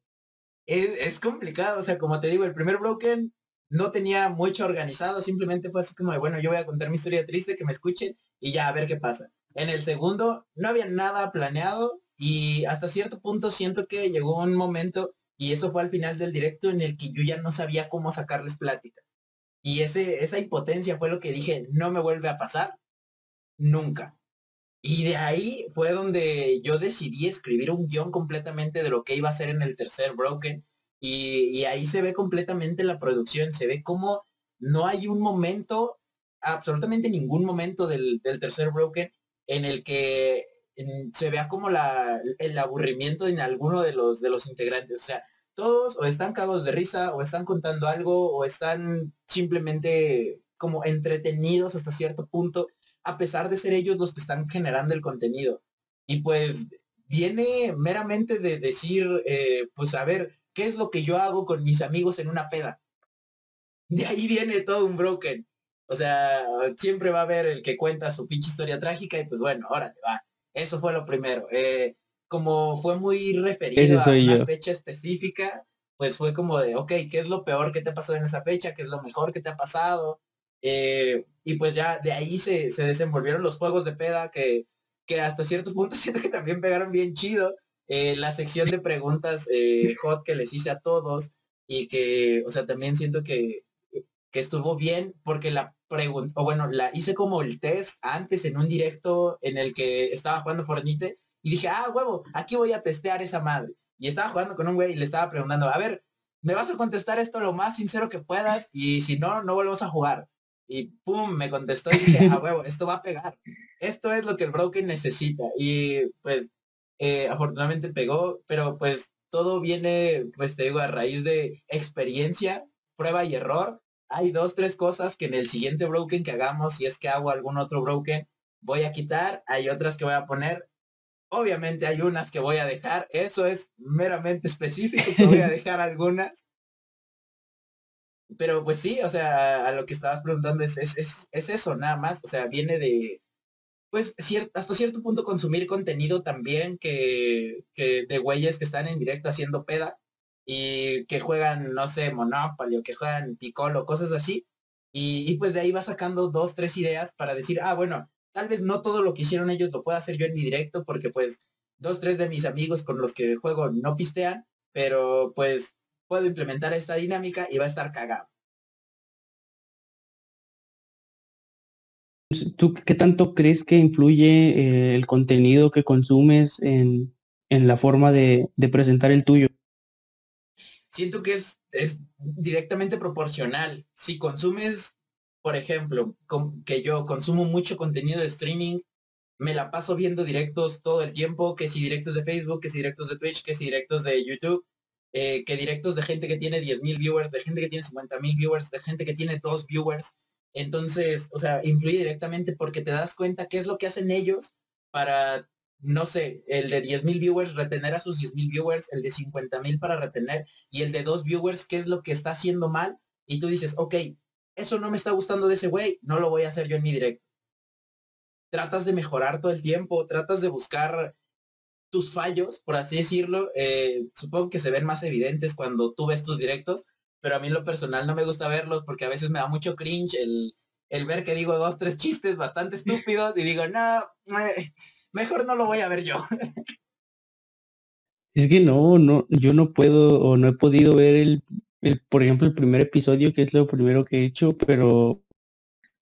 Es, complicado, o sea, como te digo, el primer Broken no tenía mucho organizado, simplemente fue así como de, bueno, yo voy a contar mi historia triste, que me escuchen y ya a ver qué pasa. En el segundo no había nada planeado y hasta cierto punto siento que llegó un momento, y eso fue al final del directo, en el que yo ya no sabía cómo sacarles plática. Y ese, esa impotencia fue lo que dije, no me vuelve a pasar nunca. Y de ahí fue donde yo decidí escribir un guion completamente de lo que iba a ser en el tercer Broken. Y, ahí se ve completamente la producción, se ve como no hay un momento, absolutamente ningún momento del, tercer Broken en el que se vea como la, el aburrimiento en alguno de los, de los integrantes. O sea, todos o están cagados de risa, o están contando algo, o están simplemente como entretenidos hasta cierto punto a pesar de ser ellos los que están generando el contenido. Y pues viene meramente de decir, eh, pues a ver, ¿qué es lo que yo hago con mis amigos en una peda? De ahí viene todo un broken. O sea, siempre va a haber el que cuenta su pinche historia trágica y pues bueno, ahora va. Eso fue lo primero. Eh, como fue muy referido a una fecha específica, pues fue como de, ok, ¿qué es lo peor que te pasado en esa fecha? ¿Qué es lo mejor que te ha pasado? Eh, y pues ya de ahí se, desenvolvieron los juegos de peda que, que hasta cierto punto siento que también pegaron bien chido. Eh, la sección de preguntas eh, hot que les hice a todos y que, o sea, también siento que, que estuvo bien porque la pregunta, o bueno, la hice como el test antes en un directo en el que estaba jugando Fornite y dije, ah, huevo, aquí voy a testear esa madre. Y estaba jugando con un güey y le estaba preguntando, a ver, me vas a contestar esto lo más sincero que puedas y si no, no volvemos a jugar. Y pum, me contestó y dije, a huevo, esto va a pegar. Esto es lo que el broken necesita. Y pues eh, afortunadamente pegó, pero pues todo viene, pues te digo, a raíz de experiencia, prueba y error. Hay dos, tres cosas que en el siguiente broken que hagamos, si es que hago algún otro broken, voy a quitar. Hay otras que voy a poner. Obviamente hay unas que voy a dejar. Eso es meramente específico que voy a dejar algunas pero pues sí, o sea, a lo que estabas preguntando es, es, eso, nada más. O sea, viene de, pues, hasta cierto punto consumir contenido también que, que de güeyes que están en directo haciendo peda y que juegan, no sé, Monopoly o que juegan Piccolo, cosas así. Y, y, pues de ahí va sacando dos, tres ideas para decir, ah, bueno, tal vez no todo lo que hicieron ellos lo pueda hacer yo en mi directo porque pues dos, tres de mis amigos con los que juego no pistean, pero pues puedo implementar esta dinámica y va a estar cagado. ¿Tú qué tanto crees que influye eh, el contenido que consumes en, la forma de, presentar el tuyo? Siento que es, es directamente proporcional. Si consumes, por ejemplo, que yo consumo mucho contenido de streaming, me la paso viendo directos todo el tiempo, que si directos de Facebook, que si directos de Twitch, que si directos de YouTube, eh, que directos de gente que tiene 10.000 viewers, de gente que tiene 50.000 viewers, de gente que tiene dos viewers. Entonces, o sea, influye directamente porque te das cuenta qué es lo que hacen ellos para, no sé, el de 10.000 viewers retener a sus 10.000 viewers, el de 50.000 para retener y el de dos viewers, qué es lo que está haciendo mal. Y tú dices, ok, eso no me está gustando de ese güey, no lo voy a hacer yo en mi directo. Tratas de mejorar todo el tiempo, tratas de buscar tus fallos, por así decirlo, eh, supongo que se ven más evidentes cuando tú ves tus directos, pero a mí en lo personal no me gusta verlos porque a veces me da mucho cringe el, el ver que digo dos, tres chistes bastante estúpidos y digo, no, mejor no lo voy a ver yo. Es que no, no, yo no puedo o no he podido ver el, el, por ejemplo, el primer episodio, que es lo primero que he hecho, pero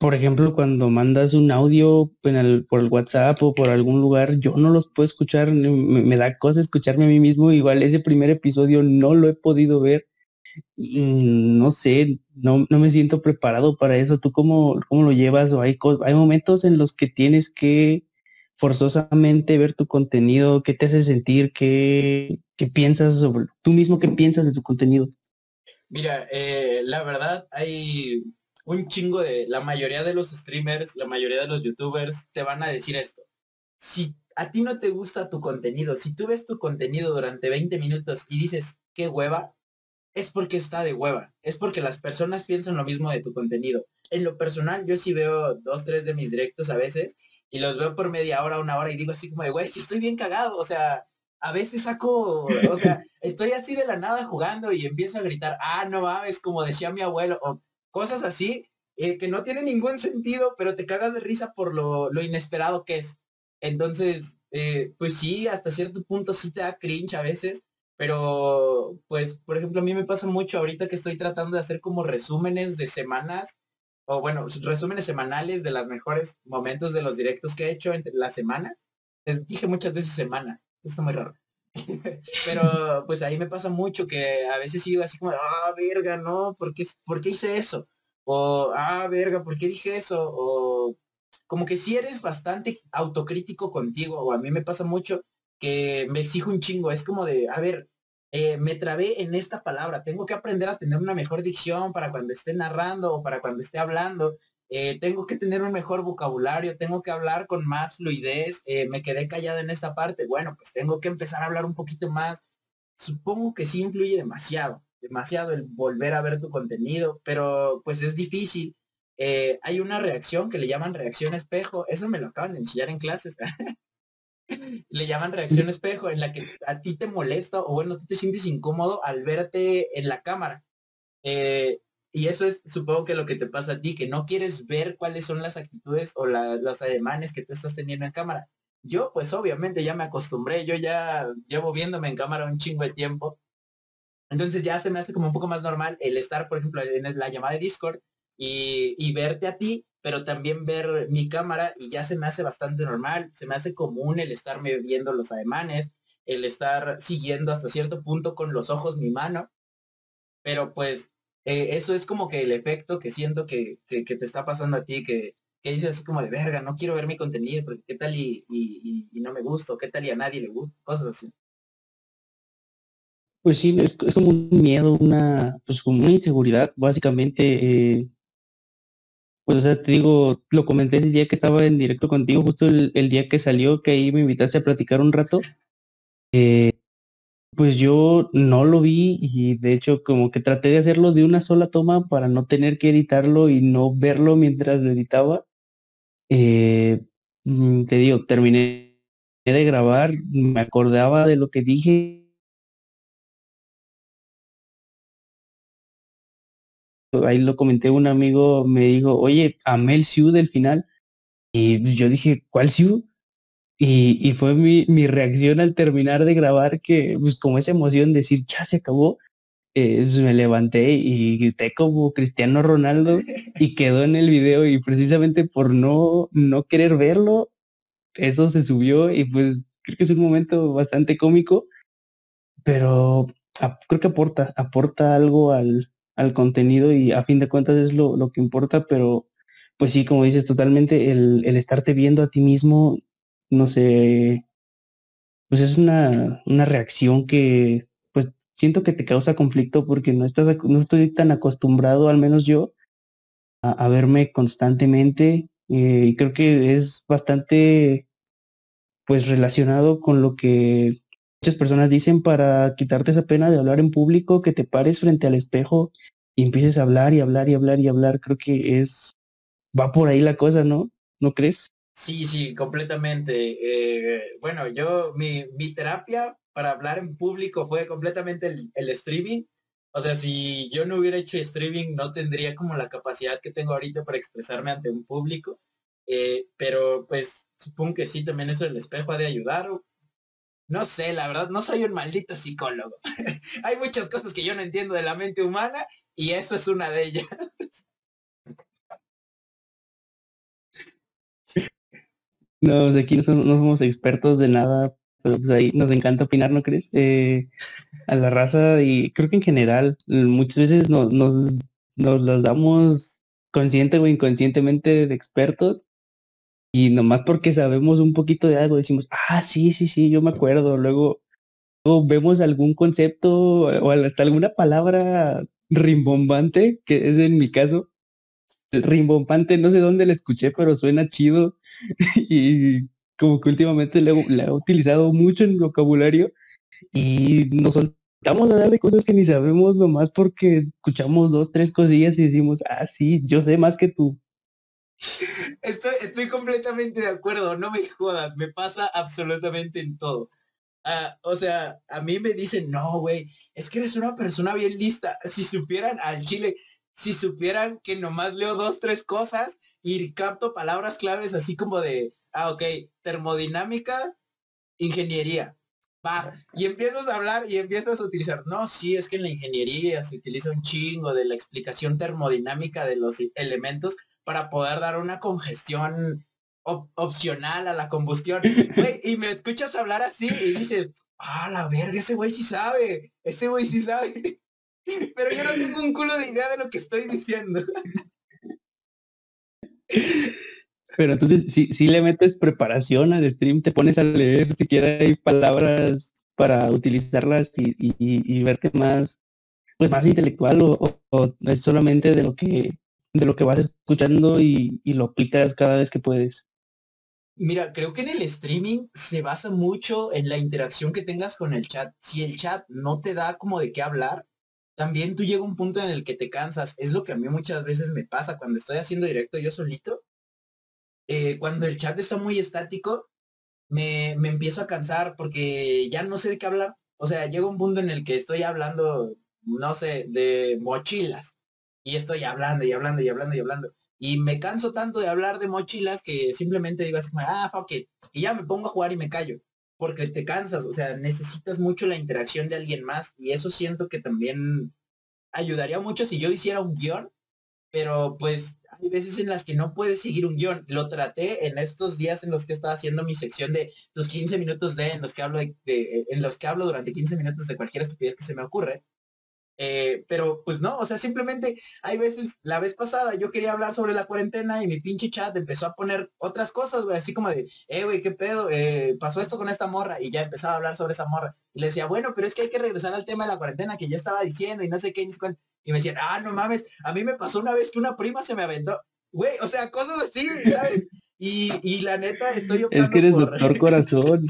por ejemplo, cuando mandas un audio por el WhatsApp o por algún lugar, yo no los puedo escuchar, me, da cosa escucharme a mí mismo, igual ese primer episodio no lo he podido ver, no sé, no, no me siento preparado para eso, ¿tú cómo, cómo lo llevas? ¿O hay, hay momentos en los que tienes que forzosamente ver tu contenido, qué te hace sentir, qué, qué piensas sobre, tú mismo qué piensas de tu contenido. Mira, eh, la verdad hay un chingo de, la mayoría de los streamers, la mayoría de los youtubers te van a decir esto. Si a ti no te gusta tu contenido, si tú ves tu contenido durante 20 minutos y dices, qué hueva, es porque está de hueva, es porque las personas piensan lo mismo de tu contenido. En lo personal, yo sí veo dos, tres de mis directos a veces y los veo por media hora, una hora y digo así como de, güey, si estoy bien cagado, o sea, a veces saco, o sea, estoy así de la nada jugando y empiezo a gritar, ah, no mames, como decía mi abuelo, o cosas así, eh, que no tienen ningún sentido, pero te cagas de risa por lo, inesperado que es. Entonces, eh, pues sí, hasta cierto punto sí te da cringe a veces, pero pues, por ejemplo, a mí me pasa mucho ahorita que estoy tratando de hacer como resúmenes de semanas, o bueno, resúmenes semanales de los mejores momentos de los directos que he hecho entre la semana. Les dije muchas veces semana, está muy raro. pero pues ahí me pasa mucho que a veces sigo así como, ah, verga, no, ¿por qué, ¿por qué hice eso? O, ah, verga, ¿por qué dije eso? O como que si eres bastante autocrítico contigo, o a mí me pasa mucho que me exijo un chingo, es como de, a ver, eh, me trabé en esta palabra, tengo que aprender a tener una mejor dicción para cuando esté narrando o para cuando esté hablando, eh, tengo que tener un mejor vocabulario, tengo que hablar con más fluidez, eh, me quedé callado en esta parte, bueno, pues tengo que empezar a hablar un poquito más. Supongo que sí influye demasiado, demasiado el volver a ver tu contenido, pero pues es difícil eh, hay una reacción que le llaman reacción espejo, eso me lo acaban de enseñar en clases. le llaman reacción espejo, en la que a ti te molesta o bueno, tú te sientes incómodo al verte en la cámara. Y eso es, supongo que lo que te pasa a ti, que no quieres ver cuáles son las actitudes o los ademanes que tú estás teniendo en cámara. Yo, pues obviamente ya me acostumbré, yo ya llevo viéndome en cámara un chingo de tiempo. Entonces ya se me hace como un poco más normal el estar, por ejemplo, en la llamada de Discord y, verte a ti, pero también ver mi cámara y ya se me hace bastante normal, se me hace común el estarme viendo los ademanes, el estar siguiendo hasta cierto punto con los ojos mi mano, pero pues eh, eso es como que el efecto que siento que, que, te está pasando a ti, que, que dices como de verga, no quiero ver mi contenido, porque qué tal y, y, no me gusta, qué tal y a nadie le gusta, cosas así. Pues sí, es, como un miedo, una, pues como una inseguridad, básicamente, eh, pues, o sea, te digo, lo comenté el día que estaba en directo contigo, justo el, día que salió, que ahí me invitaste a platicar un rato. Eh, pues yo no lo vi y de hecho como que traté de hacerlo de una sola toma para no tener que editarlo y no verlo mientras lo editaba. Eh, mm, te digo, terminé de grabar, me acordaba de lo que dije ahí lo comenté, un amigo me dijo, oye, amé el Siu del final. Y yo dije, ¿cuál Siu? Y, y fue mi, mi, reacción al terminar de grabar que, pues como esa emoción de decir, ya se acabó, eh, pues, me levanté y grité como Cristiano Ronaldo y quedó en el video y precisamente por no, no querer verlo, eso se subió y pues creo que es un momento bastante cómico, pero creo que aporta, aporta algo al, al contenido y a fin de cuentas es lo, lo que importa, pero pues sí, como dices, totalmente el, el, estarte viendo a ti mismo, no sé, pues es una, una reacción que pues siento que te causa conflicto porque no, estás, no estoy tan acostumbrado, al menos yo, a, verme constantemente eh, y creo que es bastante pues relacionado con lo que muchas personas dicen para quitarte esa pena de hablar en público, que te pares frente al espejo y empieces a hablar y hablar y hablar y hablar. Creo que es, va por ahí la cosa, ¿no? ¿No crees? Sí, sí, completamente. Eh, bueno, yo, mi, mi, terapia para hablar en público fue completamente el, el, streaming. O sea, si yo no hubiera hecho streaming, no tendría como la capacidad que tengo ahorita para expresarme ante un público. Eh, pero pues supongo que sí, también eso del espejo ha de ayudar. No sé, la verdad, no soy un maldito psicólogo. Hay muchas cosas que yo no entiendo de la mente humana y eso es una de ellas. No, aquí no somos, expertos de nada, pero pues ahí nos encanta opinar, ¿no crees? Eh, a la raza y creo que en general muchas veces nos, nos, nos las damos consciente o inconscientemente de expertos y nomás porque sabemos un poquito de algo decimos, ah, sí, sí, sí, yo me acuerdo. Luego vemos algún concepto o hasta alguna palabra rimbombante, que es en mi caso, rimbombante, no sé dónde la escuché, pero suena chido y como que últimamente la he utilizado mucho en mi vocabulario y nos soltamos a hablar de cosas que ni sabemos nomás porque escuchamos dos, tres cosillas y decimos, ah, sí, yo sé más que tú. Estoy, estoy completamente de acuerdo, no me jodas, me pasa absolutamente en todo. Ah, o sea, a mí me dicen, no, güey, es que eres una persona bien lista. Si supieran al chile, si supieran que nomás leo dos, tres cosas y capto palabras claves así como de, ah, ok, termodinámica, ingeniería. Va, y empiezas a hablar y empiezas a utilizar, no, sí, es que en la ingeniería se utiliza un chingo de la explicación termodinámica de los elementos para poder dar una congestión opcional a la combustión. y me escuchas hablar así y dices, ah, la verga, ese güey sí sabe, ese güey sí sabe. Pero yo no tengo un culo de idea de lo que estoy diciendo. Pero entonces, si, si le metes preparación al stream, te pones a leer siquiera hay palabras para utilizarlas y, y, verte más, pues más intelectual o, es solamente de lo que de lo que vas escuchando y, y lo aplicas cada vez que puedes. Mira, creo que en el streaming se basa mucho en la interacción que tengas con el chat. Si el chat no te da como de qué hablar, también tú llega un punto en el que te cansas. Es lo que a mí muchas veces me pasa cuando estoy haciendo directo yo solito. Eh, cuando el chat está muy estático, me, me empiezo a cansar porque ya no sé de qué hablar. O sea, llega un punto en el que estoy hablando, no sé, de mochilas. Y estoy hablando y hablando y hablando y hablando. Y me canso tanto de hablar de mochilas que simplemente digo así ah, fuck it. Y ya me pongo a jugar y me callo porque te cansas, o sea, necesitas mucho la interacción de alguien más y eso siento que también ayudaría mucho si yo hiciera un guion, pero pues hay veces en las que no puedes seguir un guion. Lo traté en estos días en los que estaba haciendo mi sección de los 15 minutos de, en los que hablo de, en los que hablo durante 15 minutos de cualquier estupidez que se me ocurre. Eh, pero pues no, o sea, simplemente hay veces, la vez pasada yo quería hablar sobre la cuarentena y mi pinche chat empezó a poner otras cosas, güey, así como de, eh, güey, ¿qué pedo? Eh, pasó esto con esta morra y ya empezaba a hablar sobre esa morra. Y le decía, bueno, pero es que hay que regresar al tema de la cuarentena que ya estaba diciendo y no sé qué, ni Y me decían, ah, no mames, a mí me pasó una vez que una prima se me aventó, güey, o sea, cosas así, ¿sabes? Y, y la neta, estoy optando Es que eres doctor corazón.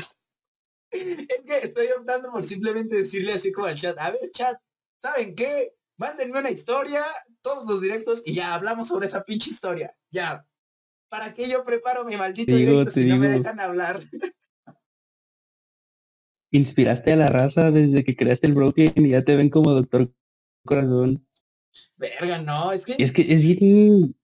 es que estoy optando por simplemente decirle así como al chat, a ver, chat, ¿saben qué? Mándenme una historia, todos los directos, y ya hablamos sobre esa pinche historia. Ya. ¿Para qué yo preparo mi maldito directo si no me dejan hablar? Inspiraste a la raza desde que creaste el Broken y ya te ven como doctor corazón. Verga, no, es que. Es que es bien.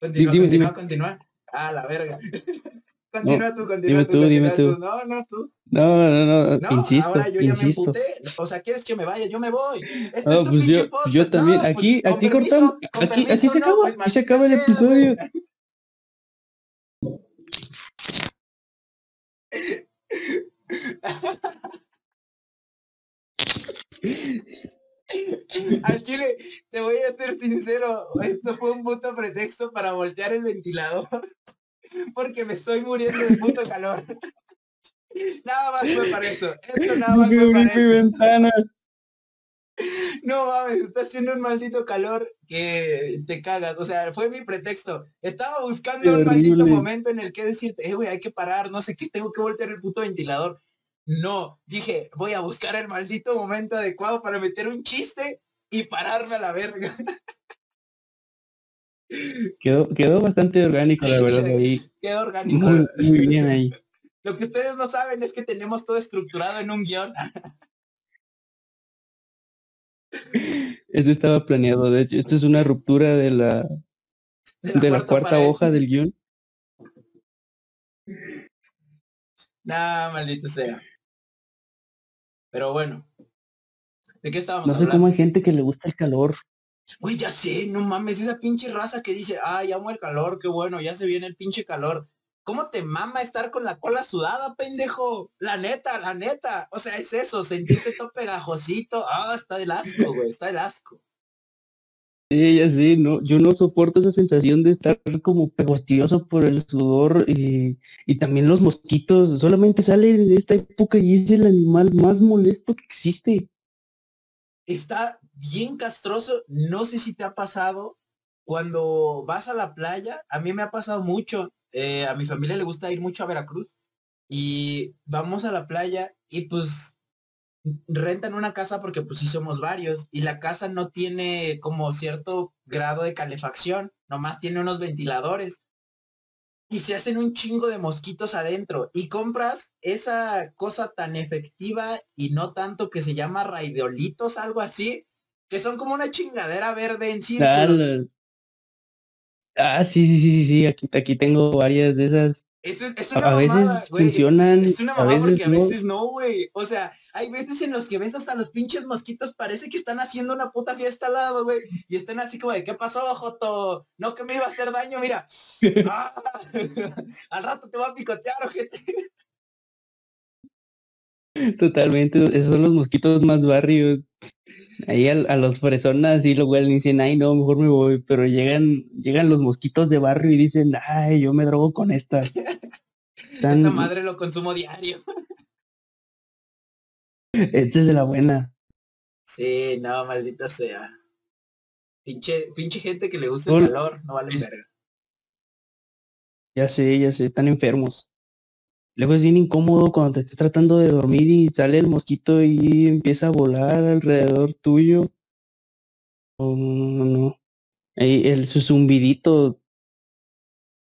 Continúa, continúa, continúa. Ah, la verga. Continúa tú, continúa dime tú, dime tú. No, no, tú. No, no, no, no insisto, ahora yo ya me emputé. O sea, ¿quieres que me vaya? Yo me voy. Esto es tu pues yo, yo también. No, aquí, pues, aquí cortamos. Aquí, así se acaba. Pues, se acaba el episodio. Al chile, te voy a ser sincero, esto fue un puto pretexto para voltear el ventilador porque me estoy muriendo de puto calor. nada más fue para eso. Esto nada más fue para eso. Ventana. No mames, está haciendo un maldito calor que te cagas. O sea, fue mi pretexto. Estaba buscando un maldito momento en el que decirte, eh, güey, hay que parar, no sé qué, tengo que voltear el puto ventilador. No, dije, voy a buscar el maldito momento adecuado para meter un chiste y pararme a la verga. Quedó, quedó bastante orgánico, la verdad, ahí. Quedó orgánico. Muy, bien ahí. Lo que ustedes no saben es que tenemos todo estructurado en un guion. Esto estaba planeado, de hecho, esto es una ruptura de la de la, cuarta, hoja del guion. Nah, maldito sea. Pero bueno. ¿De qué estábamos No sé cómo hay gente que le gusta el calor. Güey, ya sé, no mames, esa pinche raza que dice, ah, amo el calor, qué bueno, ya se viene el pinche calor. ¿Cómo te mama estar con la cola sudada, pendejo? La neta, la neta. O sea, es eso, sentirte todo pegajosito. Ah, está el asco, güey, está el asco. Sí, ya sí, no, yo no soporto esa sensación de estar como pegostioso por el sudor y, y también los mosquitos, solamente salen de esta época y es el animal más molesto que existe. Está bien castroso, no sé si te ha pasado cuando vas a la playa, a mí me ha pasado mucho, eh, a mi familia le gusta ir mucho a Veracruz y vamos a la playa y pues rentan una casa porque pues sí somos varios y la casa no tiene como cierto grado de calefacción, nomás tiene unos ventiladores. Y se hacen un chingo de mosquitos adentro y compras esa cosa tan efectiva y no tanto que se llama raideolitos, algo así, que son como una chingadera verde en círculos. Ah, sí, sí, sí, sí, aquí, aquí tengo varias de esas. Es, es una a veces funcionan, es, una mamada porque a veces no, güey. O sea, hay veces en los que ves hasta los pinches mosquitos, parece que están haciendo una puta fiesta al lado, güey. Y están así como de, ¿qué pasó, Joto? No que me iba a hacer daño, mira. Ah, al rato te va a picotear, ojete. Totalmente, esos son los mosquitos más barrios. Ahí a, los personas y luego dicen, ay no, mejor me voy, pero llegan, llegan los mosquitos de barrio y dicen, ay, yo me drogo con esta. Esta madre lo consumo diario. Esta es de la buena. Sí, no, maldita sea. Pinche, pinche gente que le gusta el calor, no vale verga. Ya sé, ya sé, están enfermos. Luego es bien incómodo cuando te estás tratando de dormir y sale el mosquito y empieza a volar alrededor tuyo. No, no, no. El, su zumbidito.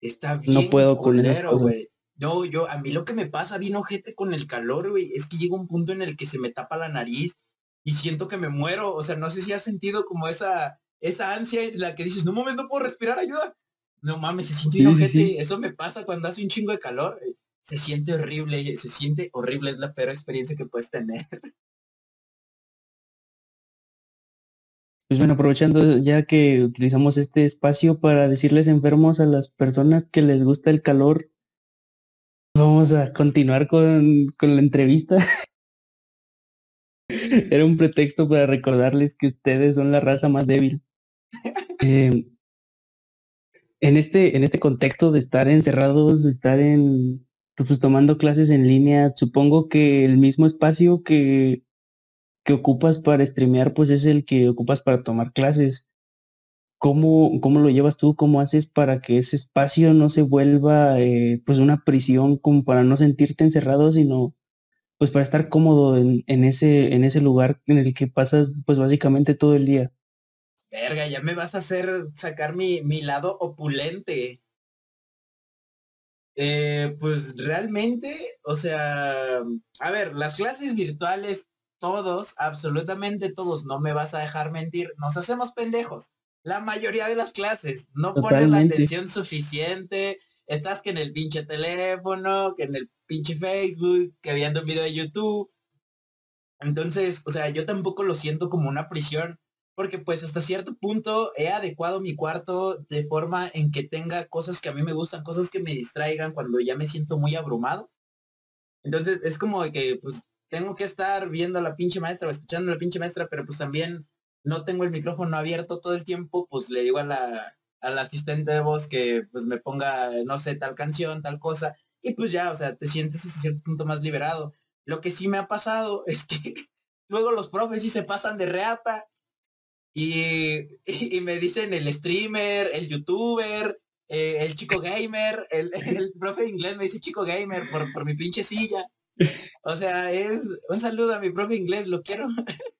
Está bien. No puedo con eso. güey. No, yo, a mí lo que me pasa bien ojete con el calor, güey, es que llega un punto en el que se me tapa la nariz y siento que me muero. O sea, no sé si has sentido como esa, esa ansia en la que dices, no mames, no puedo respirar, ayuda. No mames, se siente bien ojete. Eso me pasa cuando hace un chingo de calor se siente horrible, se siente horrible, es la peor experiencia que puedes tener. Pues bueno, aprovechando ya que utilizamos este espacio para decirles enfermos a las personas que les gusta el calor, vamos a continuar con, con la entrevista. Era un pretexto para recordarles que ustedes son la raza más débil. Eh, en este, en este contexto de estar encerrados, estar en, pues tomando clases en línea, supongo que el mismo espacio que, que ocupas para streamear, pues es el que ocupas para tomar clases. ¿Cómo, cómo lo llevas tú? ¿Cómo haces para que ese espacio no se vuelva eh, pues una prisión como para no sentirte encerrado, sino pues para estar cómodo en, en, ese, en ese lugar en el que pasas pues básicamente todo el día? Verga, ya me vas a hacer sacar mi, mi lado opulente. Eh, pues realmente, o sea, a ver, las clases virtuales, todos, absolutamente todos, no me vas a dejar mentir, nos hacemos pendejos. La mayoría de las clases, no pones la atención suficiente, estás que en el pinche teléfono, que en el pinche Facebook, que viendo un video de YouTube. Entonces, o sea, yo tampoco lo siento como una prisión, porque pues hasta cierto punto he adecuado mi cuarto de forma en que tenga cosas que a mí me gustan, cosas que me distraigan cuando ya me siento muy abrumado. Entonces es como que pues tengo que estar viendo a la pinche maestra o escuchando a la pinche maestra, pero pues también no tengo el micrófono abierto todo el tiempo, pues le digo a la, al asistente de voz que pues me ponga, no sé, tal canción, tal cosa, y pues ya, o sea, te sientes hasta cierto punto más liberado. Lo que sí me ha pasado es que luego los profes sí se pasan de reata y, y, me dicen el streamer, el youtuber, eh, el chico gamer, el, el, profe inglés me dice chico gamer por, por mi pinche silla. O sea, es un saludo a mi profe inglés, lo quiero.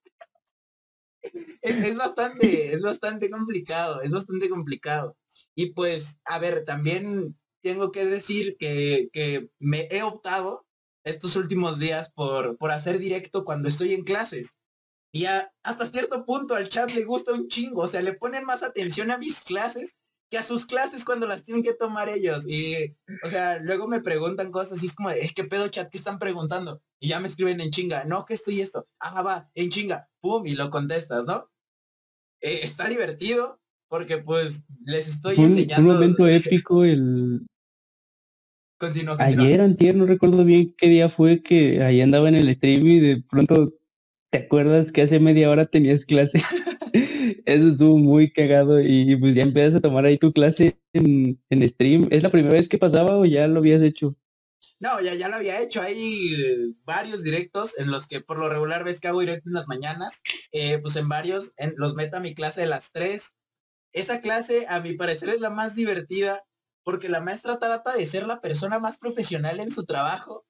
es, es, bastante, es bastante complicado, es bastante complicado. Y pues, a ver, también tengo que decir que, que me he optado estos últimos días por, por hacer directo cuando estoy en clases. Y hasta cierto punto al chat le gusta un chingo, o sea, le ponen más atención a mis clases que a sus clases cuando las tienen que tomar ellos. Y, o sea, luego me preguntan cosas y es como, es que pedo chat, ¿qué están preguntando? Y ya me escriben en chinga, no, que estoy esto, ah, va, en chinga, pum, y lo contestas, ¿no? Eh, está divertido porque pues les estoy enseñando. Un momento épico el... Continúa, Ayer, antier, no recuerdo bien qué día fue que ahí andaba en el stream y de pronto ¿te acuerdas que hace media hora tenías clase? Eso estuvo muy cagado y pues ya empiezas a tomar ahí tu clase en, en stream. ¿Es la primera vez que pasaba o ya lo habías hecho? No, ya, ya lo había hecho. Hay eh, varios directos en los que por lo regular ves que hago directo en las mañanas. Eh, pues en varios en, los meto a mi clase de las tres. Esa clase, a mi parecer, es la más divertida porque la maestra trata de ser la persona más profesional en su trabajo.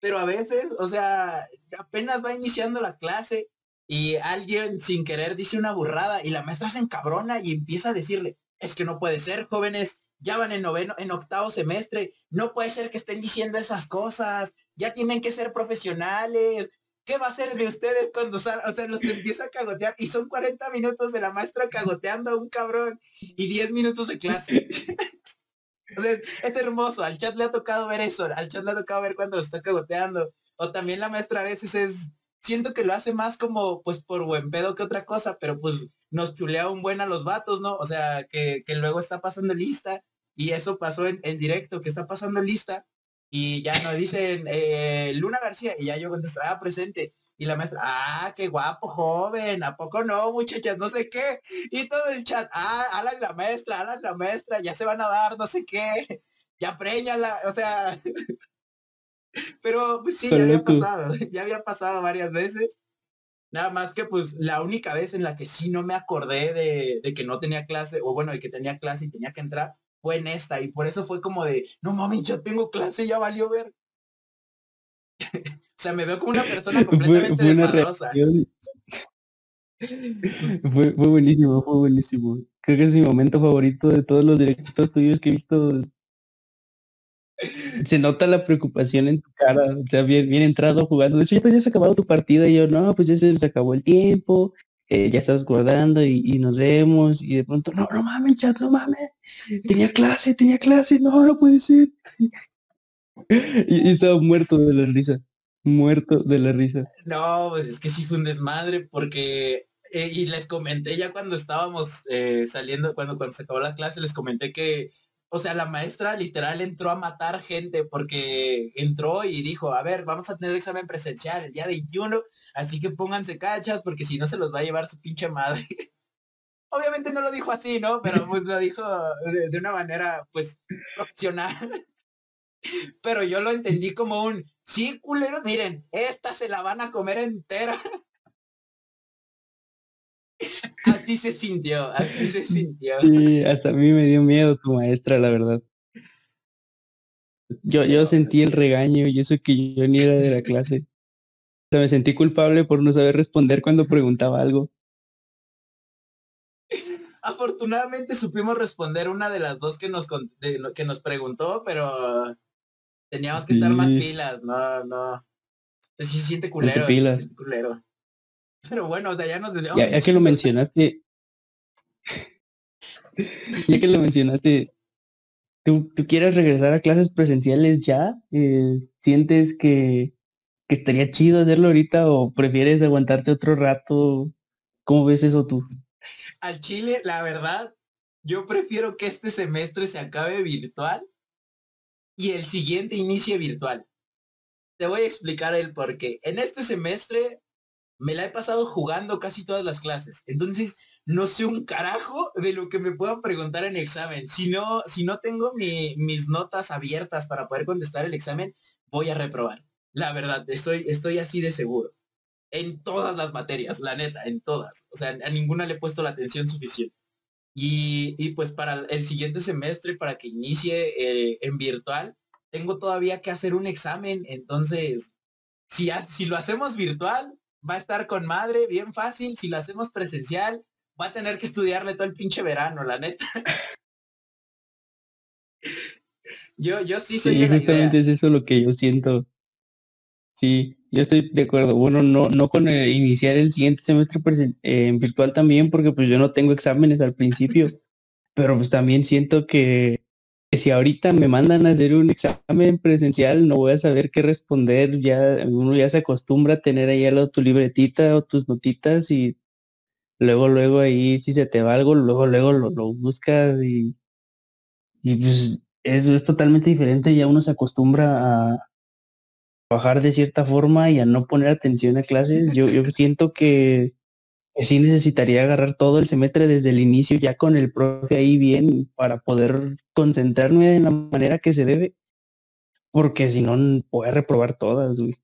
Pero a veces, o sea, apenas va iniciando la clase y alguien sin querer dice una burrada y la maestra se encabrona y empieza a decirle, es que no puede ser, jóvenes, ya van en noveno, en octavo semestre, no puede ser que estén diciendo esas cosas, ya tienen que ser profesionales. ¿Qué va a ser de ustedes cuando salgan? O sea, los empieza a cagotear y son 40 minutos de la maestra cagoteando a un cabrón y 10 minutos de clase. Entonces, es hermoso, al chat le ha tocado ver eso, al chat le ha tocado ver cuando lo está cagoteando. O también la maestra a veces es, siento que lo hace más como, pues, por buen pedo que otra cosa, pero pues nos chulea un buen a los vatos, ¿no? O sea, que, que luego está pasando lista y eso pasó en, directo, que está pasando lista y ya nos dicen eh, Luna García y ya yo contesto, ah, presente. Y la maestra, ah, qué guapo, joven, ¿a poco no, muchachas? No sé qué. Y todo el chat, ah, Alan la maestra, Alan la maestra, ya se van a dar, no sé qué. Ya preñala, o sea. Pero pues, sí, ya había pasado, ya había pasado varias veces. Nada más que pues la única vez en la que sí no me acordé de, de que no tenía clase, o bueno, de que tenía clase y tenía que entrar, fue en esta y por eso fue como de, no mami, yo tengo clase, ya valió ver. o sea, me veo como una persona completamente fue, Fue, fue, buenísimo, fue buenísimo. Creo que es mi momento favorito de todos los directos tuyos que he visto. Se nota la preocupación en tu cara, o sea, bien, bien entrado jugando. De hecho, ya, pues, ya se ha acabado tu partida y yo, no, pues ya se acabó el tiempo, eh, ya estás guardando y, nos vemos y de pronto, no, no mames, chat, no mames, tenía clase, tenía clase, no, no puede ser. Y, estaba muerto de la risa, muerto de la risa. No, pues es que sí fue un desmadre porque, eh, y les comenté ya cuando estábamos eh, saliendo, cuando, cuando se acabó la clase, les comenté que o sea, la maestra literal entró a matar gente porque entró y dijo, a ver, vamos a tener examen presencial el día 21, así que pónganse cachas porque si no se los va a llevar su pinche madre. Obviamente no lo dijo así, ¿no? Pero pues lo dijo de, una manera, pues, opcional. Pero yo lo entendí como un, sí, culeros, miren, esta se la van a comer entera. Así se sintió, así se sintió. Sí, hasta a mí me dio miedo tu maestra, la verdad. Yo, yo sentí el regaño y eso que yo ni era de la clase. O sea, me sentí culpable por no saber responder cuando preguntaba algo. Afortunadamente supimos responder una de las dos que nos que nos preguntó, pero teníamos que estar más pilas, no, no. Pues sí se siente culero, se siente culero. Pero bueno, o sea, ya nos ya, ya que lo mencionaste, ya que lo mencionaste, ¿tú, ¿tú, quieres regresar a clases presenciales ya? Eh, ¿Sientes que, que estaría chido hacerlo ahorita o prefieres aguantarte otro rato? ¿Cómo ves eso tú? Al Chile, la verdad, yo prefiero que este semestre se acabe virtual y el siguiente inicie virtual. Te voy a explicar el por qué. En este semestre me la he pasado jugando casi todas las clases. Entonces, no sé un carajo de lo que me puedan preguntar en examen. Si no, si no tengo mis notas abiertas para poder contestar el examen, voy a reprobar. La verdad, estoy, estoy así de seguro. En todas las materias, la neta, en todas. O sea, a ninguna le he puesto la atención suficiente. Y, pues para el siguiente semestre, para que inicie eh, en virtual, tengo todavía que hacer un examen. Entonces, si, si lo hacemos virtual, va a estar con madre, bien fácil. Si lo hacemos presencial, va a tener que estudiarle todo el pinche verano, la neta. yo, yo sí soy sí, es eso lo que yo siento. Sí, yo estoy de acuerdo. Bueno, no, no con iniciar el siguiente semestre en virtual también, porque pues yo no tengo exámenes al principio. pero pues también siento que si ahorita me mandan a hacer un examen presencial, no voy a saber qué responder, ya uno ya se acostumbra a tener ahí al tu libretita o tus notitas y luego, luego ahí si se te va algo, luego, luego lo, buscas y, y pues eso es totalmente diferente, ya uno se acostumbra a trabajar de cierta forma y a no poner atención a clases. Yo, yo siento que sí necesitaría agarrar todo el semestre desde el inicio ya con el profe ahí bien para poder concentrarme en la manera que se debe. Porque si no, puede reprobar todas, güey.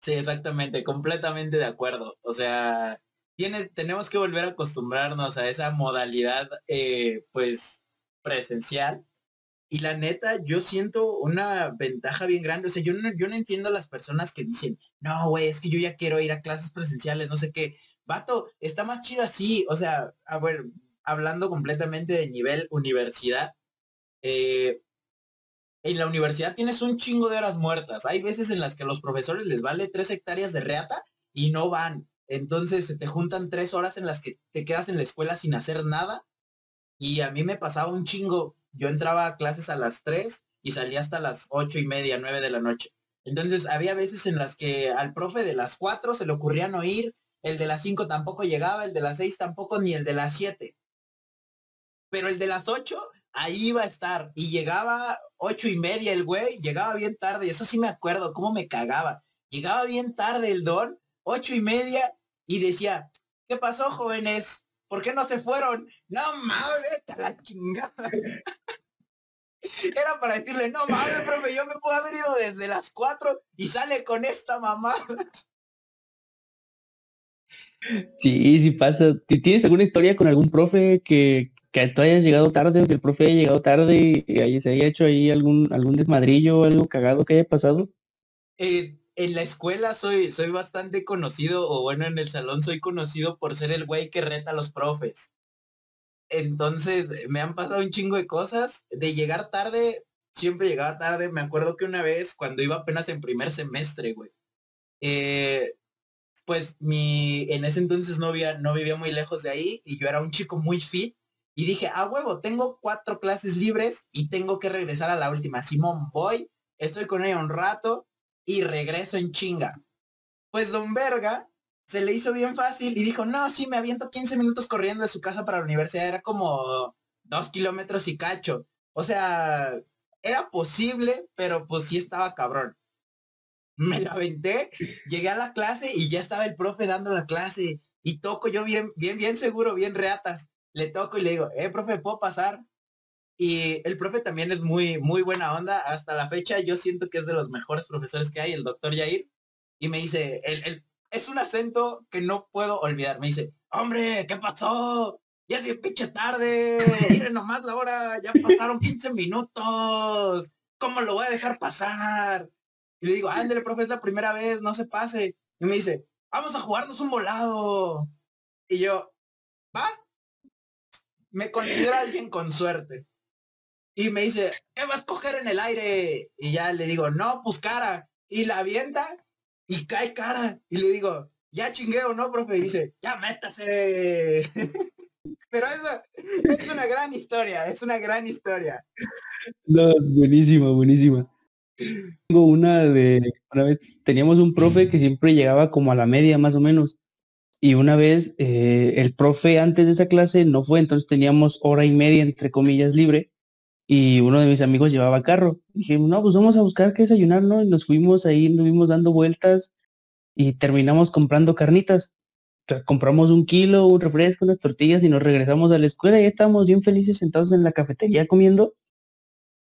Sí, exactamente, completamente de acuerdo. O sea, tiene, tenemos que volver a acostumbrarnos a esa modalidad, eh, pues, presencial. Y la neta, yo siento una ventaja bien grande. O sea, yo no, yo no entiendo a las personas que dicen, no, güey, es que yo ya quiero ir a clases presenciales, no sé qué. Vato, está más chido así. O sea, a ver, hablando completamente de nivel universidad, eh, en la universidad tienes un chingo de horas muertas. Hay veces en las que a los profesores les vale tres hectáreas de reata y no van. Entonces se te juntan tres horas en las que te quedas en la escuela sin hacer nada. Y a mí me pasaba un chingo. Yo entraba a clases a las tres y salía hasta las ocho y media, nueve de la noche. Entonces había veces en las que al profe de las cuatro se le ocurría no ir, el de las cinco tampoco llegaba, el de las seis tampoco, ni el de las siete. Pero el de las ocho ahí iba a estar y llegaba ocho y media el güey, llegaba bien tarde, eso sí me acuerdo, cómo me cagaba. Llegaba bien tarde el don, ocho y media, y decía, ¿qué pasó, jóvenes? ¿Por qué no se fueron? No mames, a la chingada. Era para decirle, no mames, profe, yo me puedo haber ido desde las cuatro y sale con esta mamá. Sí, sí pasa. ¿Tienes alguna historia con algún profe que, que tú hayas llegado tarde o que el profe haya llegado tarde y se haya hecho ahí algún, algún desmadrillo o algo cagado que haya pasado? Eh, en la escuela soy, soy bastante conocido, o bueno, en el salón soy conocido por ser el güey que reta a los profes. Entonces, me han pasado un chingo de cosas. De llegar tarde, siempre llegaba tarde. Me acuerdo que una vez, cuando iba apenas en primer semestre, güey, eh, pues mi, en ese entonces no, no vivía muy lejos de ahí y yo era un chico muy fit y dije, a huevo, tengo cuatro clases libres y tengo que regresar a la última. Simón, voy, estoy con ella un rato y regreso en chinga. Pues don Verga se le hizo bien fácil y dijo, no, sí, me aviento 15 minutos corriendo de su casa para la universidad. Era como dos kilómetros y cacho. O sea, era posible, pero pues sí estaba cabrón. Me la aventé, llegué a la clase y ya estaba el profe dando la clase y toco yo bien, bien, bien seguro, bien reatas le toco y le digo, eh, profe, ¿puedo pasar? Y el profe también es muy, muy buena onda. Hasta la fecha yo siento que es de los mejores profesores que hay, el doctor Yair. Y me dice, el, es un acento que no puedo olvidar. Me dice, hombre, ¿qué pasó? Ya es pinche tarde. Miren nomás la hora. Ya pasaron 15 minutos. ¿Cómo lo voy a dejar pasar? Y le digo, ándale, profe, es la primera vez, no se pase. Y me dice, vamos a jugarnos un volado. Y yo, ¿va? me considero alguien con suerte. Y me dice, ¿qué vas a coger en el aire? Y ya le digo, no, pues cara. Y la avienta y cae cara. Y le digo, ya chingueo, ¿no, profe? Y dice, ya métase. Pero eso es una gran historia, es una gran historia. No, buenísima, buenísima. Tengo una de, una vez, teníamos un profe que siempre llegaba como a la media más o menos. Y una vez eh, el profe antes de esa clase no fue, entonces teníamos hora y media, entre comillas, libre. Y uno de mis amigos llevaba carro. dije, no, pues vamos a buscar qué desayunar, ¿no? Y nos fuimos ahí, nos fuimos dando vueltas y terminamos comprando carnitas. compramos un kilo, un refresco, unas tortillas y nos regresamos a la escuela y estábamos bien felices sentados en la cafetería comiendo.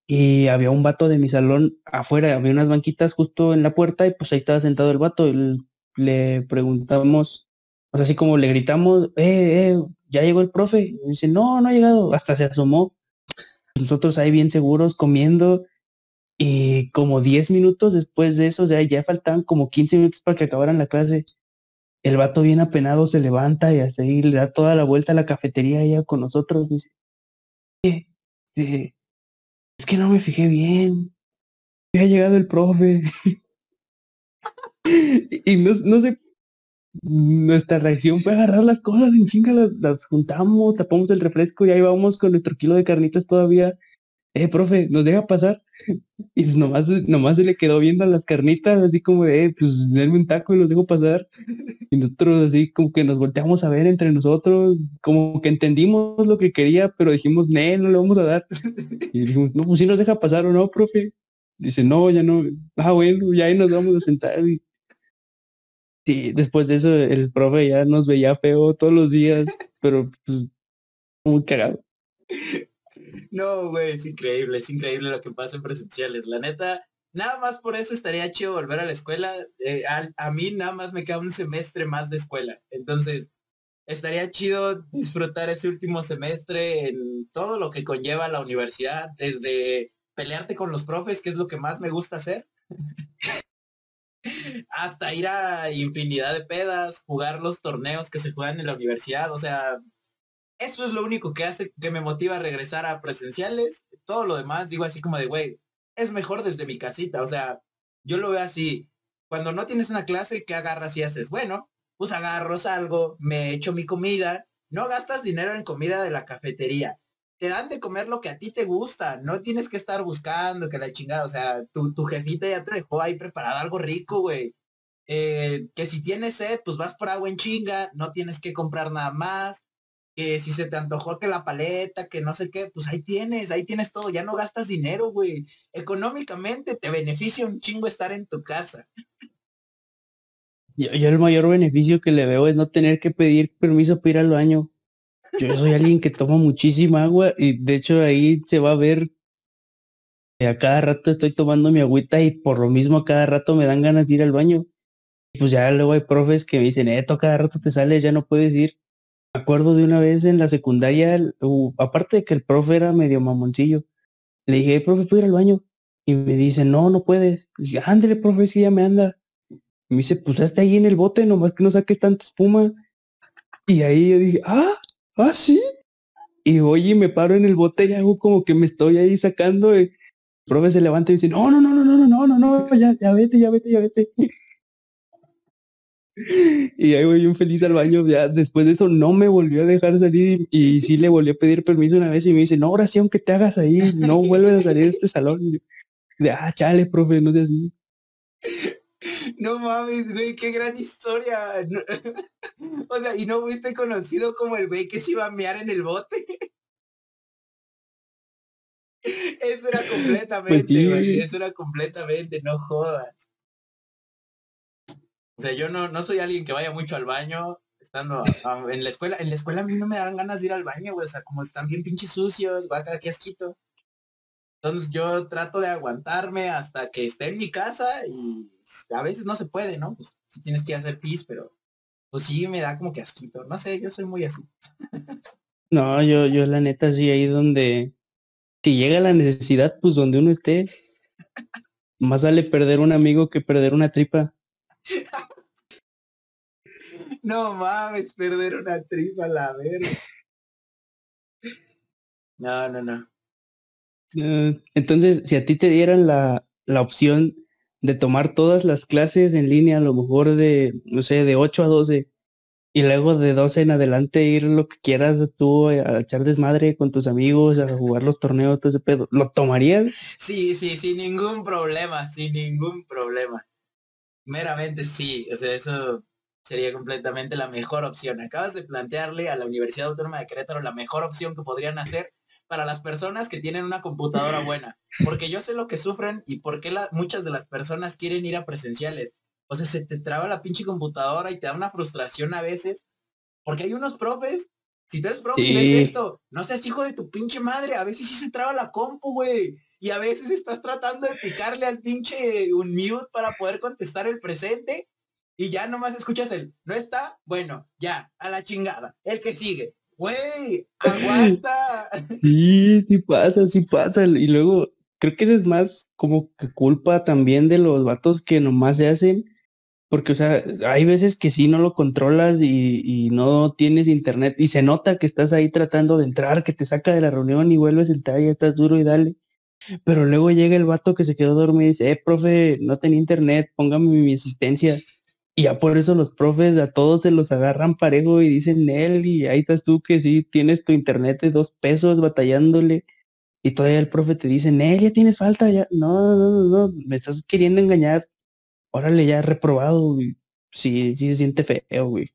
Y había un vato de mi salón afuera, había unas banquitas justo en la puerta y pues ahí estaba sentado el vato. Y le preguntamos o sea, así como le gritamos, eh, eh, ya llegó el profe. Dice, no, no ha llegado. Hasta se asomó. Nosotros ahí bien seguros comiendo. Y como 10 minutos después de eso, ya faltaban como 15 minutos para que acabaran la clase. El vato bien apenado se levanta y así le da toda la vuelta a la cafetería ya con nosotros. Dice, eh, es que no me fijé bien. Ya ha llegado el profe. y no, no sé nuestra reacción fue agarrar las cosas en chinga, las, juntamos, tapamos el refresco y ahí vamos con nuestro kilo de carnitas todavía. Eh, profe, ¿nos deja pasar? Y pues nomás, nomás se le quedó viendo las carnitas, así como de, eh, pues denme un taco y los dejo pasar. Y nosotros así como que nos volteamos a ver entre nosotros, como que entendimos lo que quería, pero dijimos, no, no le vamos a dar. Y dijimos, no, pues si nos deja pasar o no, profe. Dice, no, ya no. Ah, bueno, ya ahí nos vamos a sentar. Y Sí, después de eso el profe ya nos veía feo todos los días, pero pues muy cagado. No, güey, es increíble, es increíble lo que pasa en presenciales. La neta, nada más por eso estaría chido volver a la escuela. Eh, a, mí nada más me queda un semestre más de escuela. Entonces, estaría chido disfrutar ese último semestre en todo lo que conlleva la universidad, desde pelearte con los profes, que es lo que más me gusta hacer, hasta ir a infinidad de pedas, jugar los torneos que se juegan en la universidad. O sea, eso es lo único que hace que me motiva a regresar a presenciales. Todo lo demás, digo así como de, güey, es mejor desde mi casita. O sea, yo lo veo así. Cuando no tienes una clase, ¿qué agarras y haces? Bueno, pues agarro, salgo, me echo mi comida. No gastas dinero en comida de la cafetería. Te dan de comer lo que a ti te gusta. No tienes que estar buscando que la chingada. O sea, tu, tu jefita ya te dejó ahí preparado algo rico, güey. Eh, que si tienes sed, pues vas por agua en chinga. No tienes que comprar nada más que si se te antojó que la paleta, que no sé qué, pues ahí tienes, ahí tienes todo, ya no gastas dinero, güey. Económicamente te beneficia un chingo estar en tu casa. Yo, el mayor beneficio que le veo es no tener que pedir permiso para ir al baño. Yo soy alguien que toma muchísima agua y de hecho ahí se va a ver que a cada rato estoy tomando mi agüita y por lo mismo a cada rato me dan ganas de ir al baño. Pues ya luego hay profes que me dicen, esto a cada rato te sales, ya no puedes ir acuerdo de una vez en la secundaria, aparte de que el profe era medio mamoncillo, le dije, profe, ¿puedo ir al baño? Y me dice, no, no puedes. Y dije, ándale, profe, si ya me anda. Y me dice, pues hasta ahí en el bote, nomás que no saques tanta espuma. Y ahí yo dije, ah, ah, sí. Y oye, me paro en el bote y hago como que me estoy ahí sacando. el profe se levanta y dice, no, no, no, no, no, no, no, no, ya, ya vete, ya vete, ya vete. Y ahí voy un feliz al baño. Ya después de eso no me volvió a dejar salir y sí le volvió a pedir permiso una vez y me dice, no, ahora sí, aunque te hagas ahí, no vuelves a salir de este salón. de, ah, chale, profe, no sé así. No mames, güey, qué gran historia. o sea, y no fuiste conocido como el güey que se iba a mear en el bote. Eso era completamente, güey. Eso era completamente, no jodas. O sea, yo no, no soy alguien que vaya mucho al baño estando en la escuela. En la escuela a mí no me dan ganas de ir al baño, güey. O sea, como están bien pinches sucios, va a quedar aquí asquito. Entonces yo trato de aguantarme hasta que esté en mi casa y a veces no se puede, ¿no? Pues si tienes que hacer pis, pero pues sí me da como que asquito. No sé, yo soy muy así. No, yo, yo la neta sí ahí donde si llega la necesidad, pues donde uno esté, más vale perder un amigo que perder una tripa. No mames, perder una tripa, la verga. No, no, no. Entonces, si a ti te dieran la, la opción de tomar todas las clases en línea, a lo mejor de, no sé, de 8 a 12, y luego de 12 en adelante ir lo que quieras tú a echar desmadre con tus amigos, a jugar los torneos, todo ese pedo, ¿lo tomarías? Sí, sí, sin ningún problema, sin ningún problema meramente sí, o sea, eso sería completamente la mejor opción. Acabas de plantearle a la Universidad Autónoma de Querétaro la mejor opción que podrían hacer para las personas que tienen una computadora buena, porque yo sé lo que sufren y por qué muchas de las personas quieren ir a presenciales. O sea, se te traba la pinche computadora y te da una frustración a veces, porque hay unos profes, si tú eres profe y ves esto, no seas hijo de tu pinche madre, a veces sí se traba la compu, güey y a veces estás tratando de picarle al pinche un mute para poder contestar el presente y ya nomás escuchas el, ¿no está? Bueno, ya, a la chingada. El que sigue. Güey, aguanta. Sí, sí pasa, sí pasa. Y luego, creo que es más como que culpa también de los vatos que nomás se hacen. Porque, o sea, hay veces que sí no lo controlas y, y, no tienes internet y se nota que estás ahí tratando de entrar, que te saca de la reunión y vuelves a entrar y estás duro y dale. Pero luego llega el vato que se quedó dormido y dice, eh, profe, no tenía internet, póngame mi asistencia. Y ya por eso los profes a todos se los agarran parejo y dicen, él, y ahí estás tú que sí tienes tu internet de dos pesos batallándole. Y todavía el profe te dice, él, ya tienes falta, ya. No, no, no, no, me estás queriendo engañar. Órale, ya reprobado, Sí, sí se siente feo, güey.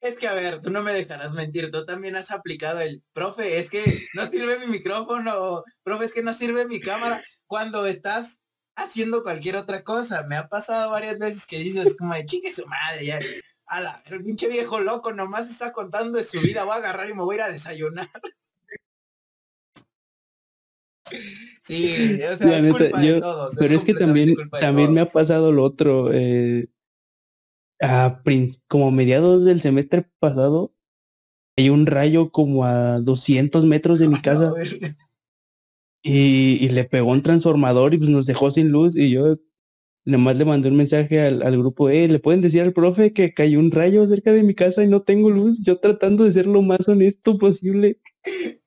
Es que, a ver, tú no me dejarás mentir, tú también has aplicado el, profe, es que no sirve mi micrófono, profe, es que no sirve mi cámara. Cuando estás haciendo cualquier otra cosa. Me ha pasado varias veces que dices como de chingue su madre, ya. A el pinche viejo loco nomás está contando de su vida, voy a agarrar y me voy a ir a desayunar. Sí, o sea, es culpa de todos. Pero es, que también, también me ha pasado lo otro. Eh, a, como mediados del semestre pasado, hay un rayo como a 200 metros de mi casa. Y, le pegó un transformador y pues nos dejó sin luz y yo nomás le mandé un mensaje al, grupo, eh, le pueden decir al profe que cayó un rayo cerca de mi casa y no tengo luz, yo tratando de ser lo más honesto posible.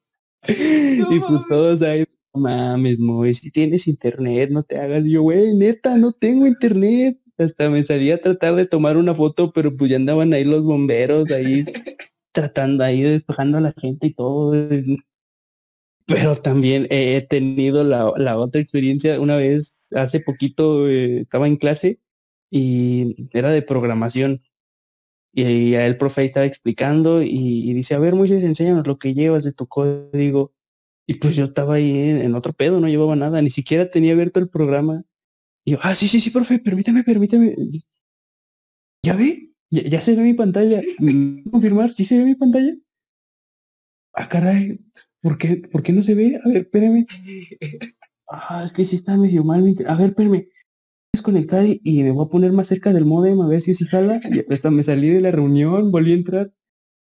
y pues todos ahí, mames, Moy, si tienes internet, no te hagas. yo, güey, neta, no tengo internet. Hasta me salía a tratar de tomar una foto, pero pues ya andaban ahí los bomberos, ahí tratando, ahí despejando a la gente y todo. Pero también he tenido la, la otra experiencia. Una vez, hace poquito, eh, estaba en clase y era de programación. Y, a el profe estaba explicando y, dice, a ver, Moisés, enséñanos lo que llevas de tu código. Y pues yo estaba ahí en, otro pedo, no llevaba nada, ni siquiera tenía abierto el programa. Y yo, ah, sí, sí, sí, profe, permítame, permítame. ¿Ya ve? Ya, se ve mi pantalla. ¿Confirmar? ¿Sí se ve mi pantalla? Ah, caray. ¿Por qué, ¿Por qué no se ve? A ver, espérame. Ah, es que sí está medio mal. A ver, espérame. Desconectar y, y me voy a poner más cerca del modem a ver si si jala. hasta me salí de la reunión, volví a entrar.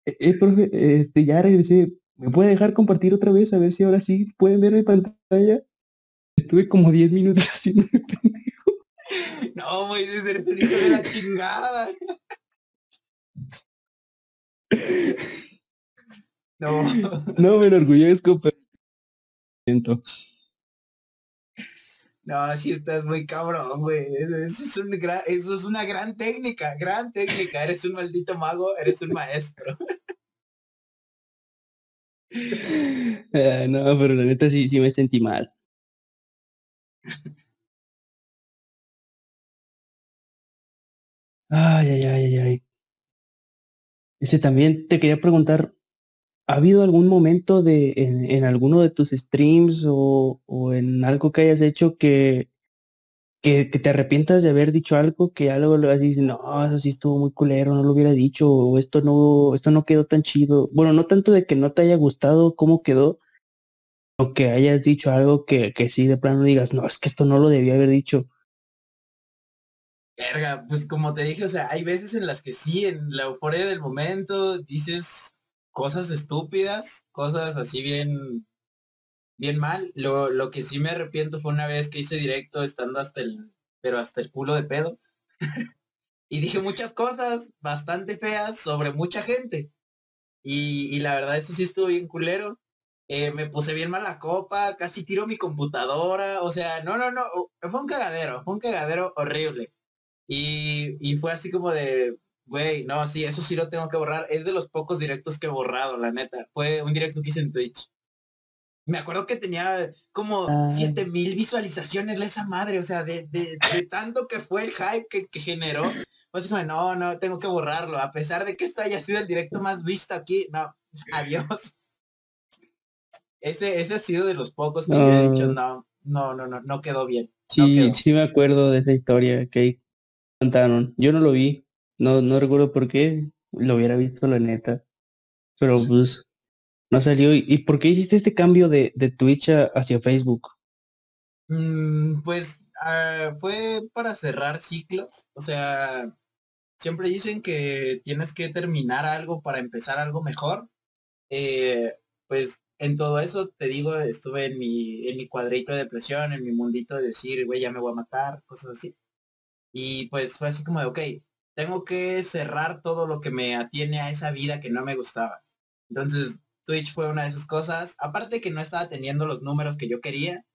Eh, eh profe, este, ya regresé. ¿Me puede dejar compartir otra vez? A ver si ahora sí pueden ver mi pantalla. Estuve como 10 minutos haciendo pendejo. No, güey, desde el de la chingada. No. No me enorgullezco, pero siento. No, si estás muy cabrón, güey. Eso, es eso es una gran técnica, gran técnica. Eres un maldito mago, eres un maestro. Ah, no, pero la neta sí, sí me sentí mal. Ay, ay, ay, ay, ay. Este también te quería preguntar, ¿ha habido algún momento de en, en alguno de tus streams o, o, en algo que hayas hecho que, que, te arrepientas de haber dicho algo, que algo lo dices, no, eso sí estuvo muy culero, no lo hubiera dicho, o esto no, esto no quedó tan chido. Bueno, no tanto de que no te haya gustado cómo quedó, o que hayas dicho algo que, que sí de plano digas, no, es que esto no lo debía haber dicho. Verga, pues como te dije, o sea, hay veces en las que sí, en la euforia del momento, dices cosas estúpidas, cosas así bien bien mal. Lo, lo que sí me arrepiento fue una vez que hice directo estando hasta el, pero hasta el culo de pedo. y dije muchas cosas bastante feas sobre mucha gente. Y, y la verdad eso sí estuvo bien culero. Eh, me puse bien mal la copa, casi tiro mi computadora. O sea, no, no, no. Fue un cagadero, fue un cagadero horrible. Y, y fue así como de, güey, no, sí, eso sí lo tengo que borrar. Es de los pocos directos que he borrado, la neta. Fue un directo que hice en Twitch me acuerdo que tenía como ah. siete mil visualizaciones la esa madre, o sea, de, de, tanto que fue el hype que, que generó, pues como, no, no, tengo que borrarlo, a pesar de que esto haya sido el directo más visto aquí, no, adiós. Ese, ese ha sido de los pocos que he dicho, no, no, no, no, no quedó bien. Sí, sí me acuerdo de esa historia que contaron. Yo no lo vi, no, no recuerdo por qué, lo hubiera visto la neta. Pero pues no salió. ¿Y por qué hiciste este cambio de, de Twitch hacia Facebook? Mm, pues ah, fue para cerrar ciclos. O sea, siempre dicen que tienes que terminar algo para empezar algo mejor. Eh, pues en todo eso, te digo, estuve en mi, en mi cuadrito de depresión, en mi mundito de decir, güey, ya me voy a matar, cosas así. Y pues fue así como de, ok, tengo que cerrar todo lo que me atiene a esa vida que no me gustaba. Entonces Twitch fue una de esas cosas. Aparte que no estaba teniendo los números que yo quería.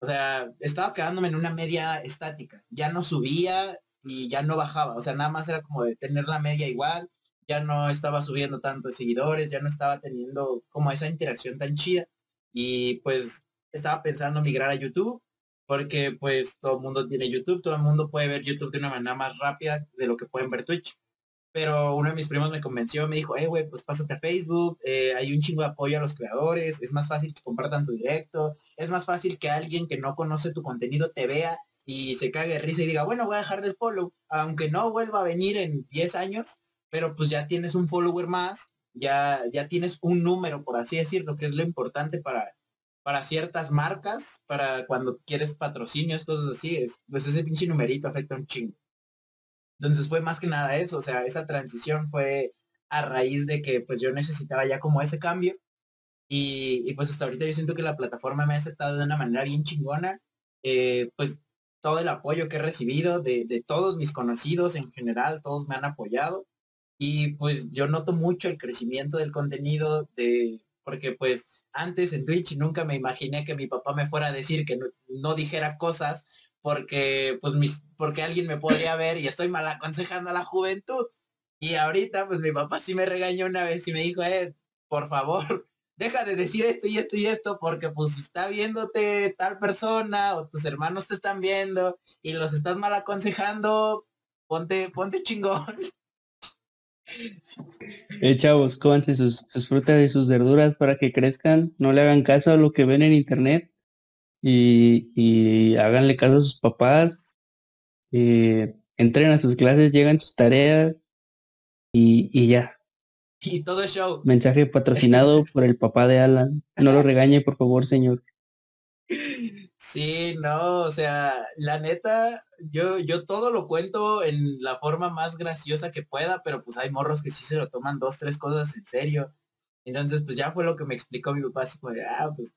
O sea, estaba quedándome en una media estática. Ya no subía y ya no bajaba. O sea, nada más era como de tener la media igual. Ya no estaba subiendo tantos seguidores, ya no estaba teniendo como esa interacción tan chida. Y pues estaba pensando migrar a YouTube porque pues todo el mundo tiene YouTube, todo el mundo puede ver YouTube de una manera más rápida de lo que pueden ver Twitch. Pero uno de mis primos me convenció, me dijo, eh, güey, pues pásate a Facebook, eh, hay un chingo de apoyo a los creadores, es más fácil que compartan tu directo, es más fácil que alguien que no conoce tu contenido te vea y se cague de risa y diga, bueno, voy a dejar el follow, aunque no vuelva a venir en 10 años, pero pues ya tienes un follower más, ya, ya tienes un número, por así decirlo, que es lo importante para, para ciertas marcas, para cuando quieres patrocinios, cosas así, es, pues ese pinche numerito afecta un chingo. Entonces fue más que nada eso, o sea, esa transición fue a raíz de que pues yo necesitaba ya como ese cambio y, pues hasta ahorita yo siento que la plataforma me ha aceptado de una manera bien chingona, eh, pues todo el apoyo que he recibido de, de todos mis conocidos en general, todos me han apoyado y pues yo noto mucho el crecimiento del contenido de porque pues antes en Twitch nunca me imaginé que mi papá me fuera a decir que no, dijera cosas porque pues mis, porque alguien me podría ver y estoy mal aconsejando a la juventud. Y ahorita pues mi papá sí me regañó una vez y me dijo, eh, por favor, deja de decir esto y esto y esto porque pues está viéndote tal persona o tus hermanos te están viendo y los estás mal aconsejando, ponte, ponte chingón. Eh, chavos, cómanse sus, frutas y sus verduras para que crezcan, no le hagan caso a lo que ven en internet y, y háganle caso a sus papás, eh, entren a sus clases, llegan sus tareas y, y ya. Y todo show. Mensaje patrocinado por el papá de Alan. No lo regañe, por favor, señor. Sí, no, o sea, la neta, yo, yo todo lo cuento en la forma más graciosa que pueda, pero pues hay morros que sí se lo toman dos, tres cosas en serio. Entonces, pues ya fue lo que me explicó mi papá, así como de, ah, pues,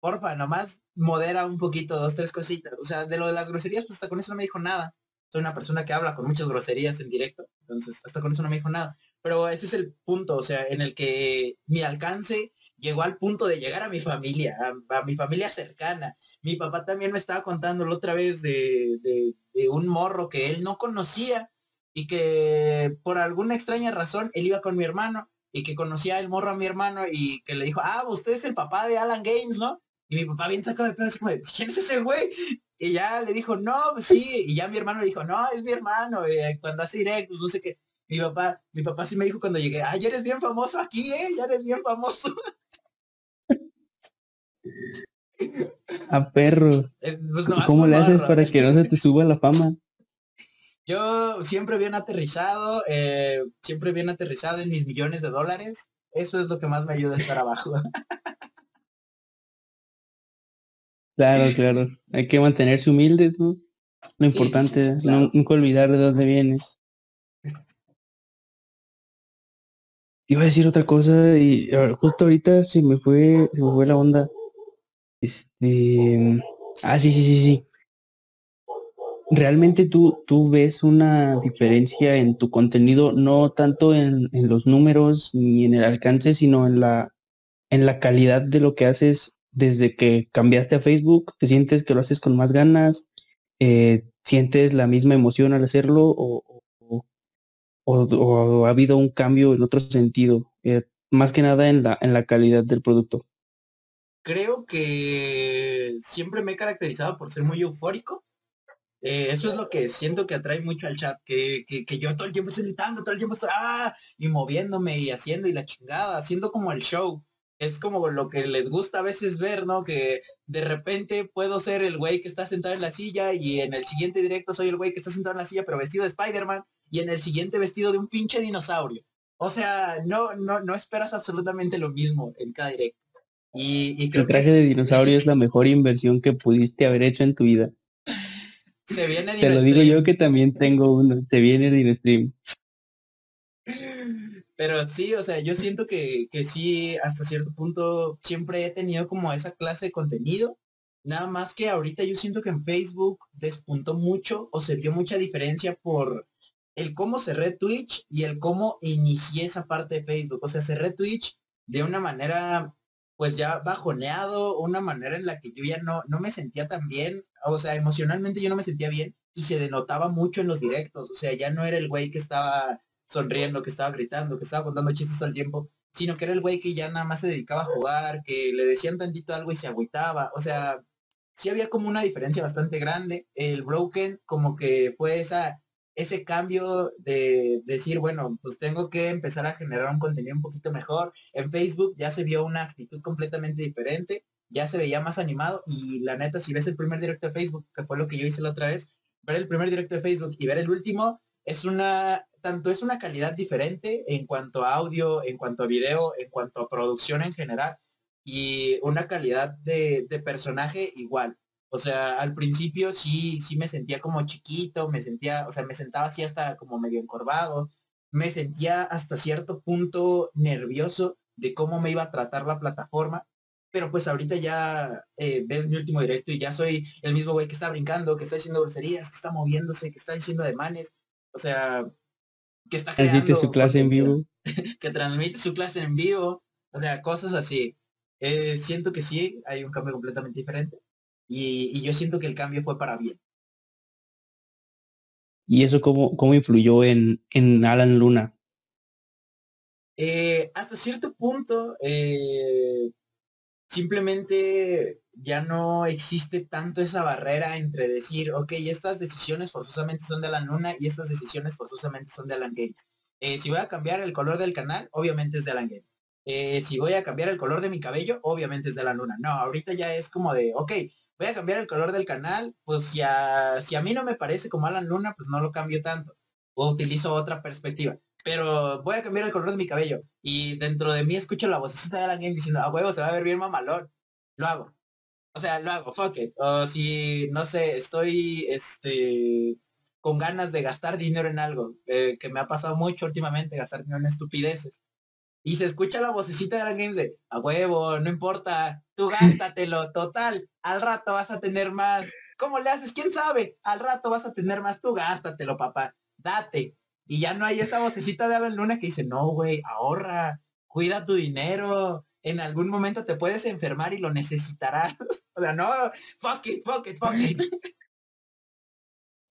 porfa, nomás modera un poquito, dos, tres cositas. O sea, de lo de las groserías, pues hasta con eso no me dijo nada. Soy una persona que habla con muchas groserías en directo, entonces hasta con eso no me dijo nada. Pero ese es el punto, o sea, en el que mi alcance llegó al punto de llegar a mi familia, a, mi familia cercana. Mi papá también me estaba contando la otra vez de, un morro que él no conocía y que por alguna extraña razón él iba con mi hermano y que conocía el morro a mi hermano y que le dijo, ah, usted es el papá de Alan Games, ¿no? Y mi papá bien sacado de pedo, como, ¿quién es ese güey? Y ya le dijo, no, pues sí, y ya mi hermano le dijo, no, es mi hermano, eh, cuando hace directos, no sé qué. Mi papá, mi papá sí me dijo cuando llegué, ah, ya eres bien famoso aquí, eh, ya eres bien famoso. A perro. Pues, ¿Cómo le haces para que no se te suba la fama? Yo siempre bien aterrizado, eh, siempre bien aterrizado en mis millones de dólares. Eso es lo que más me ayuda a estar abajo. claro, claro. Hay que mantenerse humildes, ¿no? Lo importante, no, nunca olvidar de dónde vienes. Iba a decir otra cosa y justo ahorita se me fue, se me fue la onda. Este, ah, sí, sí, sí, sí. ¿Realmente tú, tú ves una diferencia en tu contenido, no tanto en, los números ni en el alcance, sino en la, en la calidad de lo que haces desde que cambiaste a Facebook? ¿Te sientes que lo haces con más ganas? Eh, ¿Sientes la misma emoción al hacerlo o, o, ha habido un cambio en otro sentido? Eh, más que nada en la, en la calidad del producto creo que siempre me he caracterizado por ser muy eufórico. Eh, eso es lo que siento que atrae mucho al chat, que, que, yo todo el tiempo estoy gritando, todo el tiempo estoy ¡ah! y moviéndome y haciendo y la chingada, haciendo como el show. Es como lo que les gusta a veces ver, ¿no? Que de repente puedo ser el güey que está sentado en la silla y en el siguiente directo soy el güey que está sentado en la silla pero vestido de Spider-Man y en el siguiente vestido de un pinche dinosaurio. O sea, no, no, no esperas absolutamente lo mismo en cada directo. Y, creo el traje de dinosaurio es la mejor inversión que pudiste haber hecho en tu vida. Se viene Te lo digo yo que también tengo uno. Se viene Dinostream. Pero sí, o sea, yo siento que, que sí, hasta cierto punto, siempre he tenido como esa clase de contenido. Nada más que ahorita yo siento que en Facebook despuntó mucho o se vio mucha diferencia por el cómo cerré Twitch y el cómo inicié esa parte de Facebook. O sea, cerré Twitch de una manera pues ya bajoneado, una manera en la que yo ya no, no me sentía tan bien, o sea, emocionalmente yo no me sentía bien y se denotaba mucho en los directos, o sea, ya no era el güey que estaba sonriendo, que estaba gritando, que estaba contando chistes todo el tiempo, sino que era el güey que ya nada más se dedicaba a jugar, que le decían tantito algo y se agüitaba, o sea, sí había como una diferencia bastante grande. El Broken como que fue esa ese cambio de decir, bueno, pues tengo que empezar a generar un contenido un poquito mejor. En Facebook ya se vio una actitud completamente diferente. ya se veía más animado y la neta, si ves el primer directo de Facebook, que fue lo que yo hice la otra vez, ver el primer directo de Facebook y ver el último, es una, tanto es una calidad diferente en cuanto a audio, en cuanto a video, en cuanto a producción en general y una calidad de, de personaje igual. O sea, al principio sí, sí me sentía como chiquito, me sentía, o sea, me sentaba así hasta como medio encorvado, me sentía hasta cierto punto nervioso de cómo me iba a tratar la plataforma, pero pues ahorita ya eh, ves mi último directo y ya soy el mismo güey que está brincando, que está haciendo groserías, que está moviéndose, que está diciendo ademanes, o sea, que está creando... su clase en vivo. Que transmite su clase en vivo, o sea, cosas así. Eh, siento que sí, hay un cambio completamente diferente y, yo siento que el cambio fue para bien. ¿Y eso cómo, cómo influyó en, en Alan Luna? Eh, hasta cierto punto, eh, simplemente ya no existe tanto esa barrera entre decir, ok, estas decisiones forzosamente son de Alan Luna y estas decisiones forzosamente son de Alan Games. Eh, si voy a cambiar el color del canal, obviamente es de Alan Games. si voy a cambiar el color de mi cabello, obviamente es de Alan Luna. No, ahorita ya es como de, ok, voy a cambiar el color del canal, pues si a, si a mí no me parece como Alan Luna, pues no lo cambio tanto. O utilizo otra perspectiva pero voy a cambiar el color de mi cabello. Y dentro de mí escucho la vocecita de Alan Games diciendo, a huevo, se va a ver bien mamalón. Lo hago. O sea, lo hago, fuck it. O si, no sé, estoy, este, con ganas de gastar dinero en algo, eh, que me ha pasado mucho últimamente, gastar dinero en estupideces. Y se escucha la vocecita de Alan Games de, a huevo, no importa, tú gástatelo, total, al rato vas a tener más. ¿Cómo le haces? ¿Quién sabe? Al rato vas a tener más, tú gástatelo, papá. Date. Y ya no hay esa vocecita de Alan Luna que dice, no, güey, ahorra, cuida tu dinero. En algún momento te puedes enfermar y lo necesitarás. o sea, no, fuck it, fuck it, fuck it.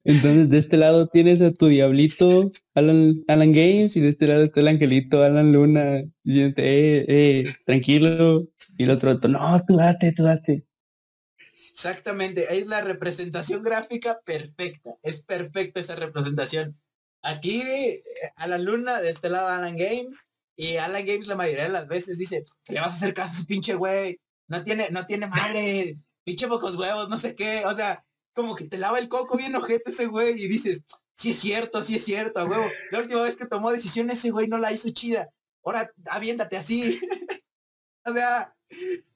Entonces, de este lado tienes a tu diablito, Alan, Alan Games, y de este lado está el angelito, Alan Luna, diciendo, eh, eh, tranquilo. Y el otro, no, tú date, tú date. Exactamente, es la representación gráfica perfecta, es perfecta esa representación. Aquí eh, a la luna, de este lado Alan Games, y Alan Games la mayoría de las veces dice, le vas a hacer caso a ese pinche güey? No tiene, no tiene madre, pinche pocos huevos, no sé qué, o sea, como que te lava el coco bien ojete ese güey y dices, sí es cierto, sí es cierto, huevo. La última vez que tomó decisión ese güey no la hizo chida. Ahora aviéntate así. o sea,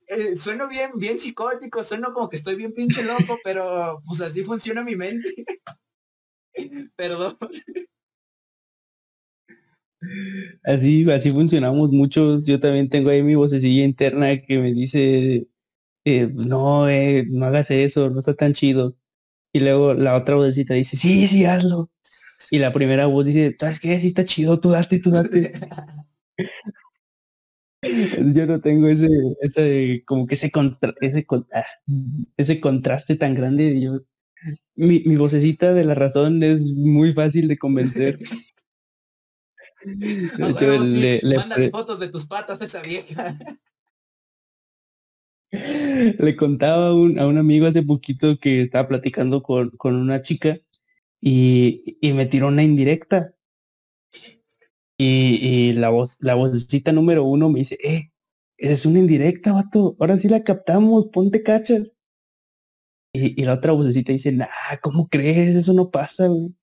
eh, sueno bien, bien psicótico, sueno como que estoy bien pinche loco, pero pues así funciona mi mente. Perdón. Así, así funcionamos muchos. Yo también tengo ahí mi vocecilla interna que me dice, eh, no, eh, no hagas eso, no está tan chido. Y luego la otra vocecita dice, sí, sí, hazlo. Y la primera voz dice, ¿sabes qué? Sí está chido, tú date, tú date. Yo no tengo ese, ese como que ese, contra, ese, ah, ese contraste tan grande. Yo, mi, mi vocecita de la razón es muy fácil de convencer. Mándale fotos de tus patas a esa vieja. Le contaba a un, a un amigo hace poquito que estaba platicando con, con una chica y, y, me tiró una indirecta. Y, y, la voz, la vocecita número uno me dice, eh, es una indirecta, vato. Ahora sí la captamos, ponte cachas. Y, y la otra vocecita dice, nah, ¿cómo crees? Eso no pasa, güey.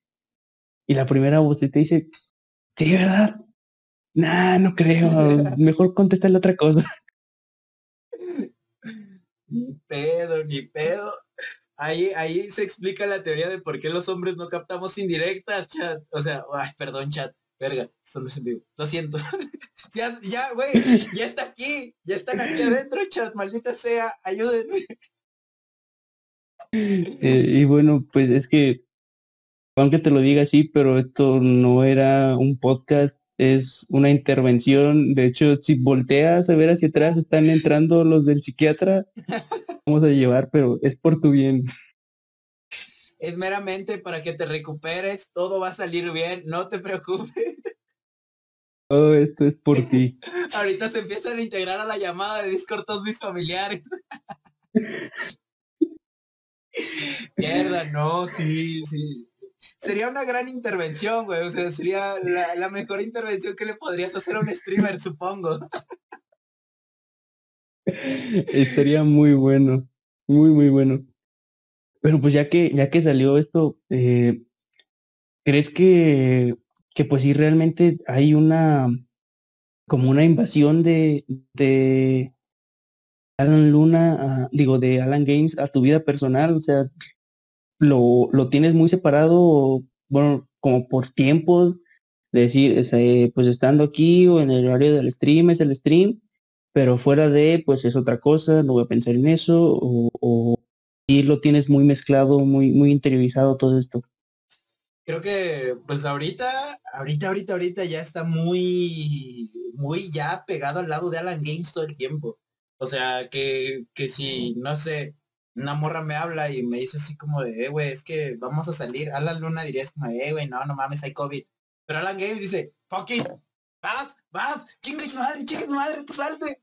Y la primera vocecita dice, Sí, ¿verdad? Nah, no creo. Mejor la otra cosa. Ni pedo, ni pedo. Ahí, ahí se explica la teoría de por qué los hombres no captamos indirectas, chat. O sea, ay, perdón, chat. Verga, esto no es en vivo. Lo siento. ya, ya, güey, ya está aquí. Ya están aquí adentro, chat. Maldita sea, ayúdenme. Eh, y bueno, pues es que aunque te lo diga así, pero esto no era un podcast, es una intervención. De hecho, si volteas a ver hacia atrás, están entrando los del psiquiatra. Vamos a llevar, pero es por tu bien. Es meramente para que te recuperes, todo va a salir bien, no te preocupes. Todo esto es por ti. Ahorita se empiezan a integrar a la llamada de Discord todos mis familiares. Mierda, no, sí, sí sería una gran intervención, güey. O sea, sería la, mejor intervención que le podrías hacer a un streamer, supongo. Estaría muy bueno, muy, muy bueno. Pero pues ya que, ya que salió esto, eh, ¿crees que, que pues sí realmente hay una, como una invasión de, de Alan Luna, digo, de Alan Games a tu vida personal? O sea, ¿lo, lo tienes muy separado, bueno, como por tiempos? De decir, este, pues estando aquí o en el horario del stream es el stream, pero fuera de, pues es otra cosa, no voy a pensar en eso, o, o y lo tienes muy mezclado, muy, muy interiorizado todo esto. Creo que, pues ahorita, ahorita, ahorita, ahorita ya está muy, muy ya pegado al lado de Alan Games todo el tiempo. O sea, que, que si, no sé, una morra me habla y me dice así como de, eh, güey, es que vamos a salir. Alan Luna diría es como, eh, güey, no, no mames, hay COVID. Pero Alan Games dice, fuck it, vas, vas, chingue su madre, chingue su madre, tú salte.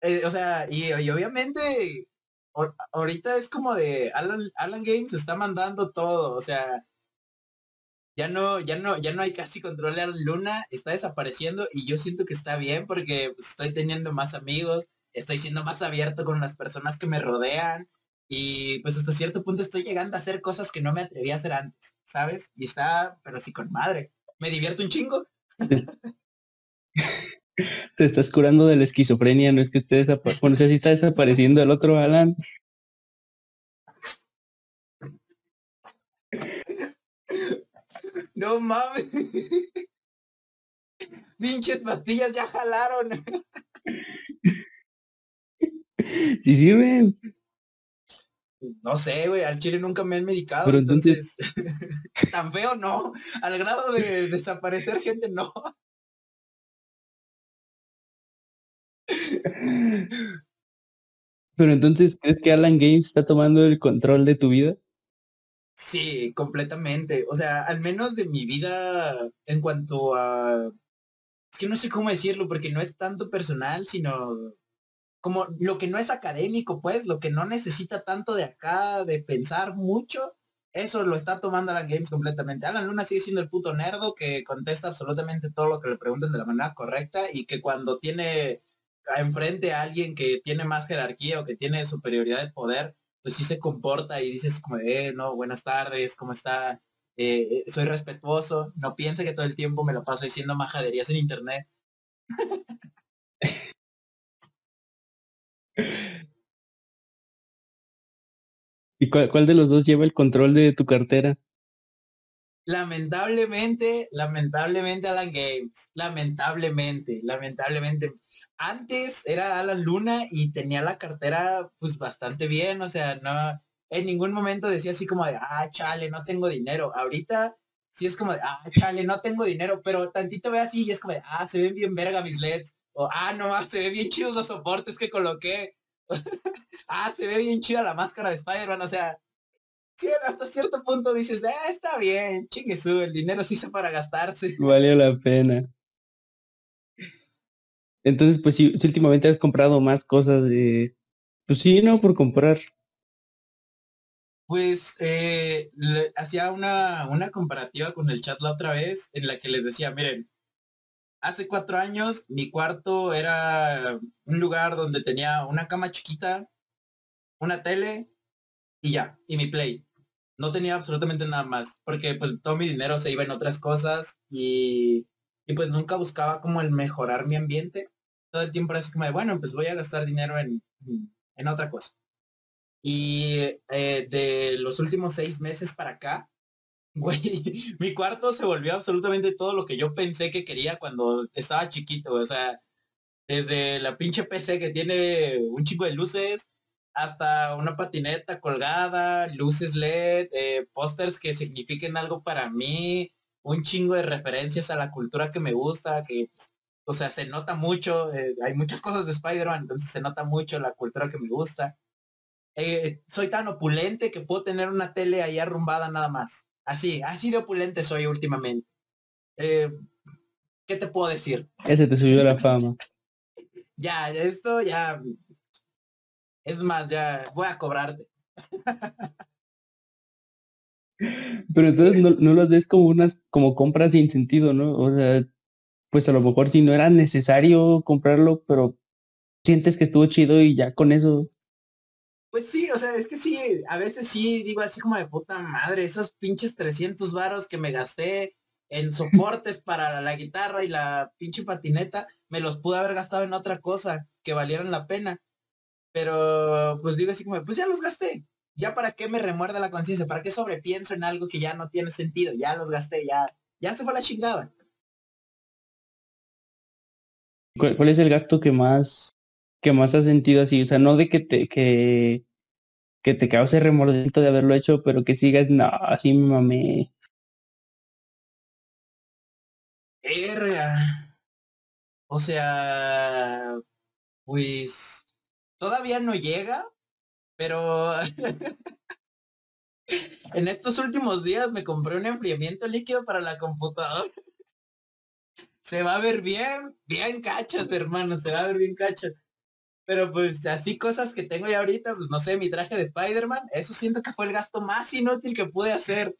Eh, o sea, y, obviamente ahorita es como de Alan, Alan Games está mandando todo, o sea, ya no, ya no, ya no hay casi control de Luna, está desapareciendo y yo siento que está bien porque pues, estoy teniendo más amigos, estoy siendo más abierto con las personas que me rodean y pues hasta cierto punto estoy llegando a hacer cosas que no me atreví a hacer antes, ¿sabes? Y está, pero sí con madre. Me divierto un chingo. Te estás curando de la esquizofrenia, no es que esté desapareciendo, bueno, si está desapareciendo el otro Alan. No mames. Pinches pastillas ya jalaron. ¿Sí sirven? No sé, güey, al chile nunca me han medicado, Pero entonces, tan feo no, al grado de desaparecer gente no. Pero entonces, ¿crees que Alan Games está tomando el control de tu vida? Sí, completamente. O sea, al menos de mi vida en cuanto a... Es que no sé cómo decirlo porque no es tanto personal, sino como lo que no es académico, pues, lo que no necesita tanto de acá, de pensar mucho, eso lo está tomando Alan Games completamente. Alan Luna sigue siendo el puto nerdo que contesta absolutamente todo lo que le pregunten de la manera correcta y que cuando tiene enfrente a alguien que tiene más jerarquía o que tiene superioridad de poder, pues sí se comporta y dices como, eh, no, buenas tardes, ¿cómo está? Eh, soy respetuoso, no piense que todo el tiempo me lo paso diciendo majaderías en internet. ¿Y cuál, de los dos lleva el control de tu cartera? Lamentablemente, lamentablemente Alan Games, lamentablemente, lamentablemente antes era Alan Luna y tenía la cartera pues bastante bien, o sea, no, en ningún momento decía así como de, ah, chale, no tengo dinero. Ahorita sí es como de, ah, chale, no tengo dinero, pero tantito ve así y es como de, ah, se ven bien verga mis LEDs. O, ah, no, se ven bien chidos los soportes que coloqué. ah, se ve bien chida la máscara de Spider-Man, o sea, sí, hasta cierto punto dices, ah, está bien, chingue su, el dinero sí hizo para gastarse. Valió la pena. Entonces, pues sí, últimamente has comprado más cosas de... Pues sí, no, por comprar. Pues eh, hacía una, una comparativa con el chat la otra vez en la que les decía, miren, hace cuatro años mi cuarto era un lugar donde tenía una cama chiquita, una tele y ya, y mi play. No tenía absolutamente nada más, porque pues todo mi dinero se iba en otras cosas y, y pues nunca buscaba como el mejorar mi ambiente todo el tiempo era así como de, bueno, pues voy a gastar dinero en, en otra cosa. Y eh, de los últimos seis meses para acá, güey, mi cuarto se volvió absolutamente todo lo que yo pensé que quería cuando estaba chiquito. O sea, desde la pinche PC que tiene un chico de luces, hasta una patineta colgada, luces LED, eh, pósters que signifiquen algo para mí, un chingo de referencias a la cultura que me gusta, que pues, o sea, se nota mucho, eh, hay muchas cosas de Spider-Man, entonces se nota mucho la cultura que me gusta. Eh, soy tan opulente que puedo tener una tele ahí arrumbada nada más. Así, así de opulente soy últimamente. Eh, ¿Qué te puedo decir? Ese te subió la fama. ya, esto ya... Es más, ya voy a cobrarte. Pero entonces no, no lo ves como unas, como compras sin sentido, ¿no? O sea, pues a lo mejor si no era necesario comprarlo, pero sientes que estuvo chido y ya con eso. Pues sí, o sea, es que sí, a veces sí digo así como de puta madre, esos pinches 300 varos que me gasté en soportes para la guitarra y la pinche patineta, me los pude haber gastado en otra cosa que valieran la pena. Pero pues digo así como, pues ya los gasté. Ya para qué me remuerde la conciencia, para qué sobrepienso en algo que ya no tiene sentido, ya los gasté, ya, ya se fue la chingada. ¿Cuál, es el gasto que más que más has sentido así? O sea, no de que te que, que te cause remordimiento de haberlo hecho, pero que sigas, no, así me mamé. O sea, pues todavía no llega, pero en estos últimos días me compré un enfriamiento líquido para la computadora. Se va a ver bien, bien cachas, hermano, se va a ver bien cachas. Pero pues así cosas que tengo ya ahorita, pues no sé, mi traje de Spider-Man, eso siento que fue el gasto más inútil que pude hacer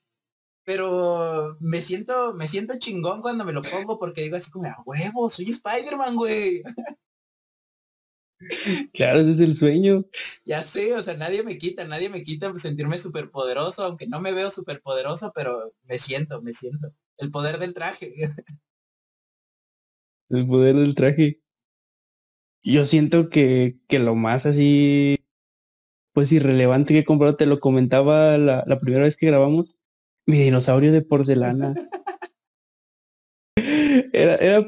pero me siento, me siento chingón cuando me lo pongo porque digo así como, a huevo, soy Spider-Man, güey. Claro, ese es el sueño. Ya sé, o sea, nadie me quita, nadie me quita sentirme súper poderoso, aunque no me veo súper poderoso, pero me siento, me siento. El poder del traje. El poder del traje. Yo siento que, que lo más así, pues irrelevante que he comprado, te lo comentaba la, la primera vez que grabamos, mi dinosaurio de porcelana. era, era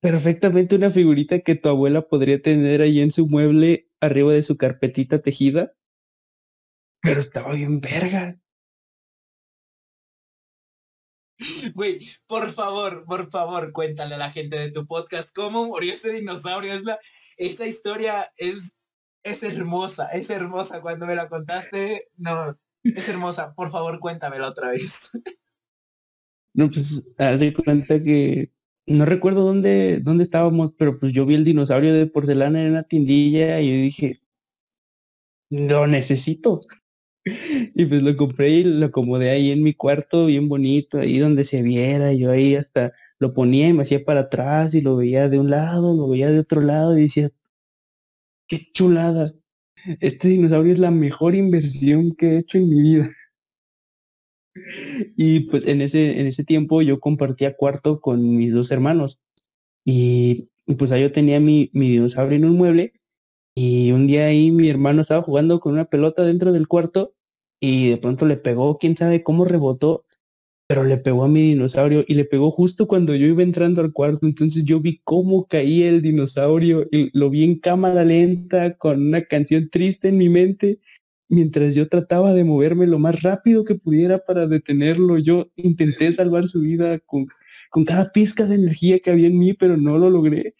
perfectamente una figurita que tu abuela podría tener ahí en su mueble arriba de su carpetita tejida. Pero estaba bien verga. Güey, por favor, por favor, cuéntale a la gente de tu podcast cómo murió ese dinosaurio. Es la, esa historia es, es hermosa, es hermosa. Cuando me la contaste, no, es hermosa. Por favor, cuéntamela otra vez. No, pues, haz de cuenta que no recuerdo dónde, dónde estábamos, pero pues yo vi el dinosaurio de porcelana en una tindilla y dije, lo necesito. Y pues lo compré y lo acomodé ahí en mi cuarto, bien bonito, ahí donde se viera. Yo ahí hasta lo ponía y me hacía para atrás y lo veía de un lado, lo veía de otro lado y decía, qué chulada este dinosaurio es la mejor inversión que he hecho en mi vida. Y pues en ese, en ese tiempo yo compartía cuarto con mis dos hermanos. Y, pues ahí yo tenía mi, mi dinosaurio en un mueble. Y un día ahí mi hermano estaba jugando con una pelota dentro del cuarto y de pronto le pegó, quién sabe cómo rebotó pero le pegó a mi dinosaurio y le pegó justo cuando yo iba entrando al cuarto. Entonces yo vi cómo caía el dinosaurio y lo vi en cámara lenta con una canción triste en mi mente. Mientras yo trataba de moverme lo más rápido que pudiera para detenerlo, yo intenté salvar su vida con, con cada pizca de energía que había en mí, pero no lo logré.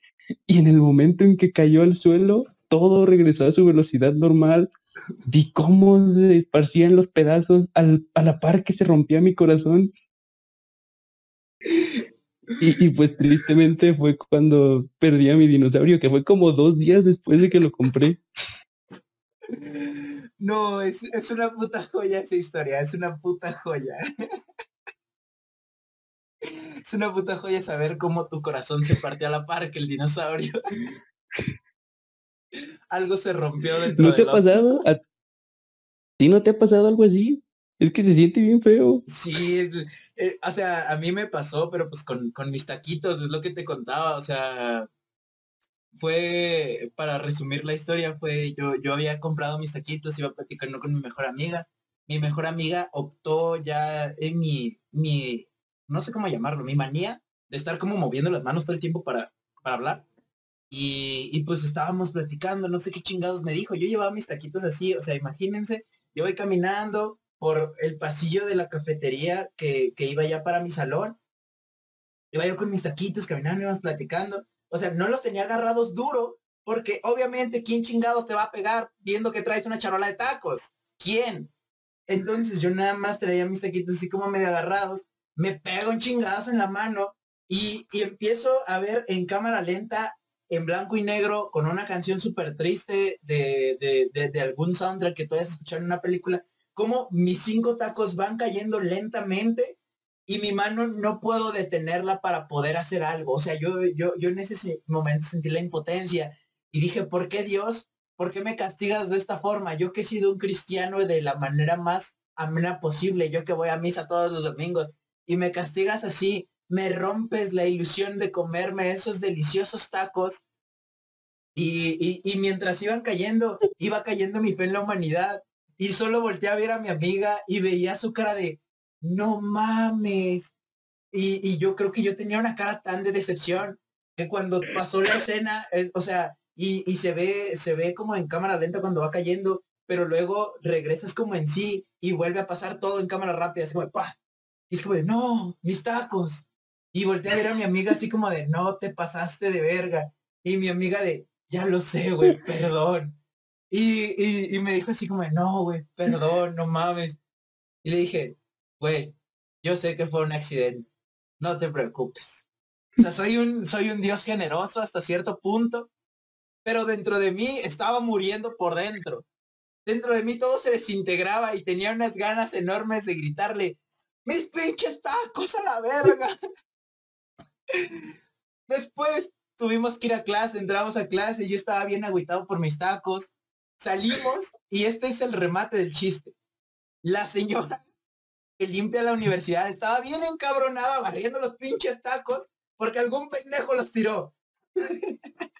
Y en el momento en que cayó al suelo, todo regresó a su velocidad normal. Vi cómo se esparcían los pedazos al, a la par que se rompía mi corazón y, pues tristemente fue cuando perdí a mi dinosaurio, que fue como dos días después de que lo compré. No, es, es una puta joya esa historia, es una puta joya. Es una puta joya saber cómo tu corazón se partió a la par que el dinosaurio. Algo se rompió dentro ¿No te ha pasado? ¿A ti no te ha pasado algo así? Es que se siente bien feo. Sí, eh, o sea, a mí me pasó, pero pues con, con, mis taquitos, es lo que te contaba, o sea, fue, para resumir la historia, fue, yo, yo había comprado mis taquitos, iba platicando con mi mejor amiga, mi mejor amiga optó ya en mi, mi, no sé cómo llamarlo, mi manía de estar como moviendo las manos todo el tiempo para, para hablar. Y, y pues estábamos platicando, no sé qué chingados me dijo, yo llevaba mis taquitos así, o sea, imagínense, yo voy caminando, por el pasillo de la cafetería que, iba ya para mi salón. Iba yo con mis taquitos, caminando, íbamos platicando. O sea, no los tenía agarrados duro, porque obviamente, ¿quién chingados te va a pegar viendo que traes una charola de tacos? ¿Quién? Entonces yo nada más traía mis taquitos así como medio agarrados, me pego un chingazo en la mano y, empiezo a ver en cámara lenta, en blanco y negro, con una canción súper triste de, de, de, algún soundtrack que tú hayas escuchado en una película, cómo mis cinco tacos van cayendo lentamente y mi mano no puedo detenerla para poder hacer algo. O sea, yo, yo, yo en ese momento sentí la impotencia y dije, ¿por qué Dios? ¿Por qué me castigas de esta forma? Yo que he sido un cristiano de la manera más amena posible, yo que voy a misa todos los domingos y me castigas así, me rompes la ilusión de comerme esos deliciosos tacos y, y, mientras iban cayendo, iba cayendo mi fe en la humanidad y solo volteé a ver a mi amiga y veía su cara de, no mames. Y, y, yo creo que yo tenía una cara tan de decepción que cuando pasó la escena, eh, o sea, y, y, se ve, se ve como en cámara lenta cuando va cayendo, pero luego regresas como en sí y vuelve a pasar todo en cámara rápida, así como pa. Y es como no, mis tacos. Y volteé a ver a mi amiga así como de, no, te pasaste de verga. Y mi amiga de, ya lo sé, güey, perdón. Y, y, y me dijo así como de, no, güey, perdón, no mames. Y le dije, güey, yo sé que fue un accidente, no te preocupes. O sea, soy un, soy un Dios generoso hasta cierto punto, pero dentro de mí estaba muriendo por dentro. Dentro de mí todo se desintegraba y tenía unas ganas enormes de gritarle, mis pinches tacos a la verga. Después tuvimos que ir a clase, entramos a clase, yo estaba bien agüitado por mis tacos. Salimos y este es el remate del chiste. La señora limpia la universidad estaba bien encabronada barriendo los pinches tacos porque algún pendejo los tiró.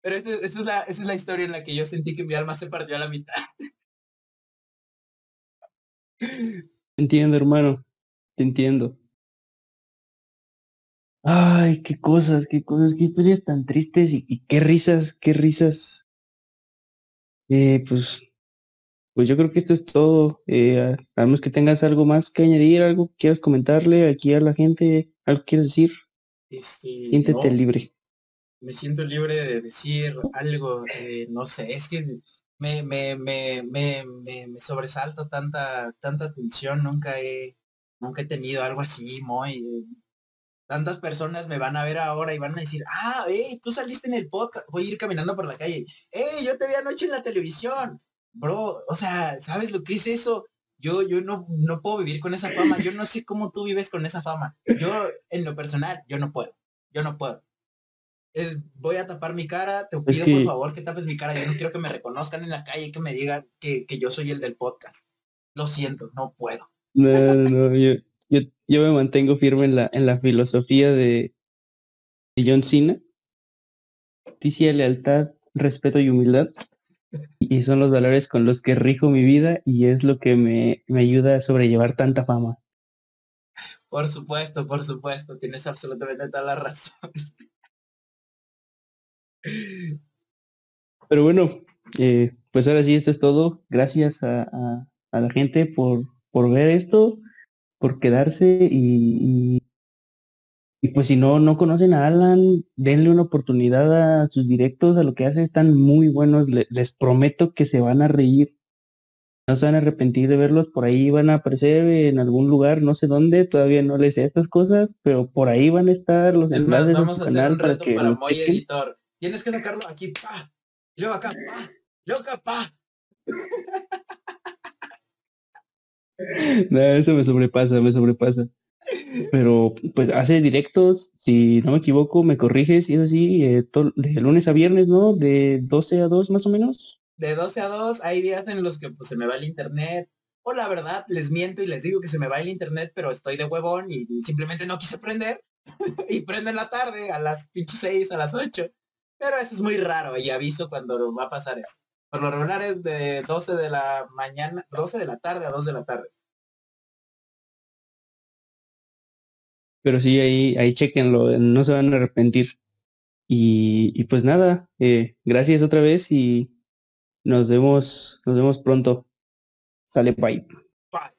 Pero esa, es es la historia en la que yo sentí que mi alma se partió a la mitad. Entiendo, hermano. Te entiendo. Ay, qué cosas, qué cosas, qué historias tan tristes y, y qué risas, qué risas. Eh, pues pues yo creo que esto es todo. Eh, a menos que tengas algo más que añadir, algo que quieras comentarle aquí a la gente, algo que quieras decir. Este, Siéntete libre. Me siento libre de decir algo, eh, no sé, es que me, me, me, me, me, sobresalta tanta, tanta tensión, nunca he, nunca he tenido algo así, muy... tantas personas me van a ver ahora y van a decir, ah, hey, tú saliste en el podcast, voy a ir caminando por la calle, hey, yo te vi anoche en la televisión, bro, o sea, ¿sabes lo que es eso? Yo, yo no, no puedo vivir con esa fama. Yo no sé cómo tú vives con esa fama. Yo, en lo personal, yo no puedo. Yo no puedo. Es, voy a tapar mi cara, te pido por favor que tapes mi cara. Yo no quiero que me reconozcan en la calle y que me digan que, que yo soy el del podcast. Lo siento, no puedo. No, no, yo, yo, yo me mantengo firme en la, en la filosofía de, de John Cena. Justicia, lealtad, respeto y humildad y son los valores con los que rijo mi vida y es lo que me, me ayuda a sobrellevar tanta fama. Por supuesto, por supuesto, tienes absolutamente toda la razón. Pero bueno, eh, pues ahora sí, esto es todo. Gracias a, a, la gente por, por ver esto, por quedarse y, y pues si no, no conocen a Alan, denle una oportunidad a sus directos, a lo que hace, están muy buenos, les, prometo que se van a reír. No se van a arrepentir de verlos, por ahí van a aparecer en algún lugar, no sé dónde, todavía no les sé estas cosas, pero por ahí van a estar los enlaces vamos a hacer un reto para, Moy Editor. Tienes que sacarlo aquí, pa, y luego acá, pa, luego acá, pa. no, eso me sobrepasa, me sobrepasa. Pero pues hace directos, si no me equivoco, me corriges, y es así, eh, de lunes a viernes, ¿no? De 12 a 2 más o menos. De 12 a 2, hay días en los que pues se me va el internet, o la verdad, les miento y les digo que se me va el internet, pero estoy de huevón y simplemente no quise prender, y prendo en la tarde, a las pinches 6, a las 8. Pero eso es muy raro y aviso cuando va a pasar eso. Por lo regular es de 12 de la mañana, 12 de la tarde a 2 de la tarde. pero sí, ahí, ahí chequenlo, no se van a arrepentir. Y, y pues nada, eh, gracias otra vez y nos vemos, nos vemos pronto. Sale, bye. Bye.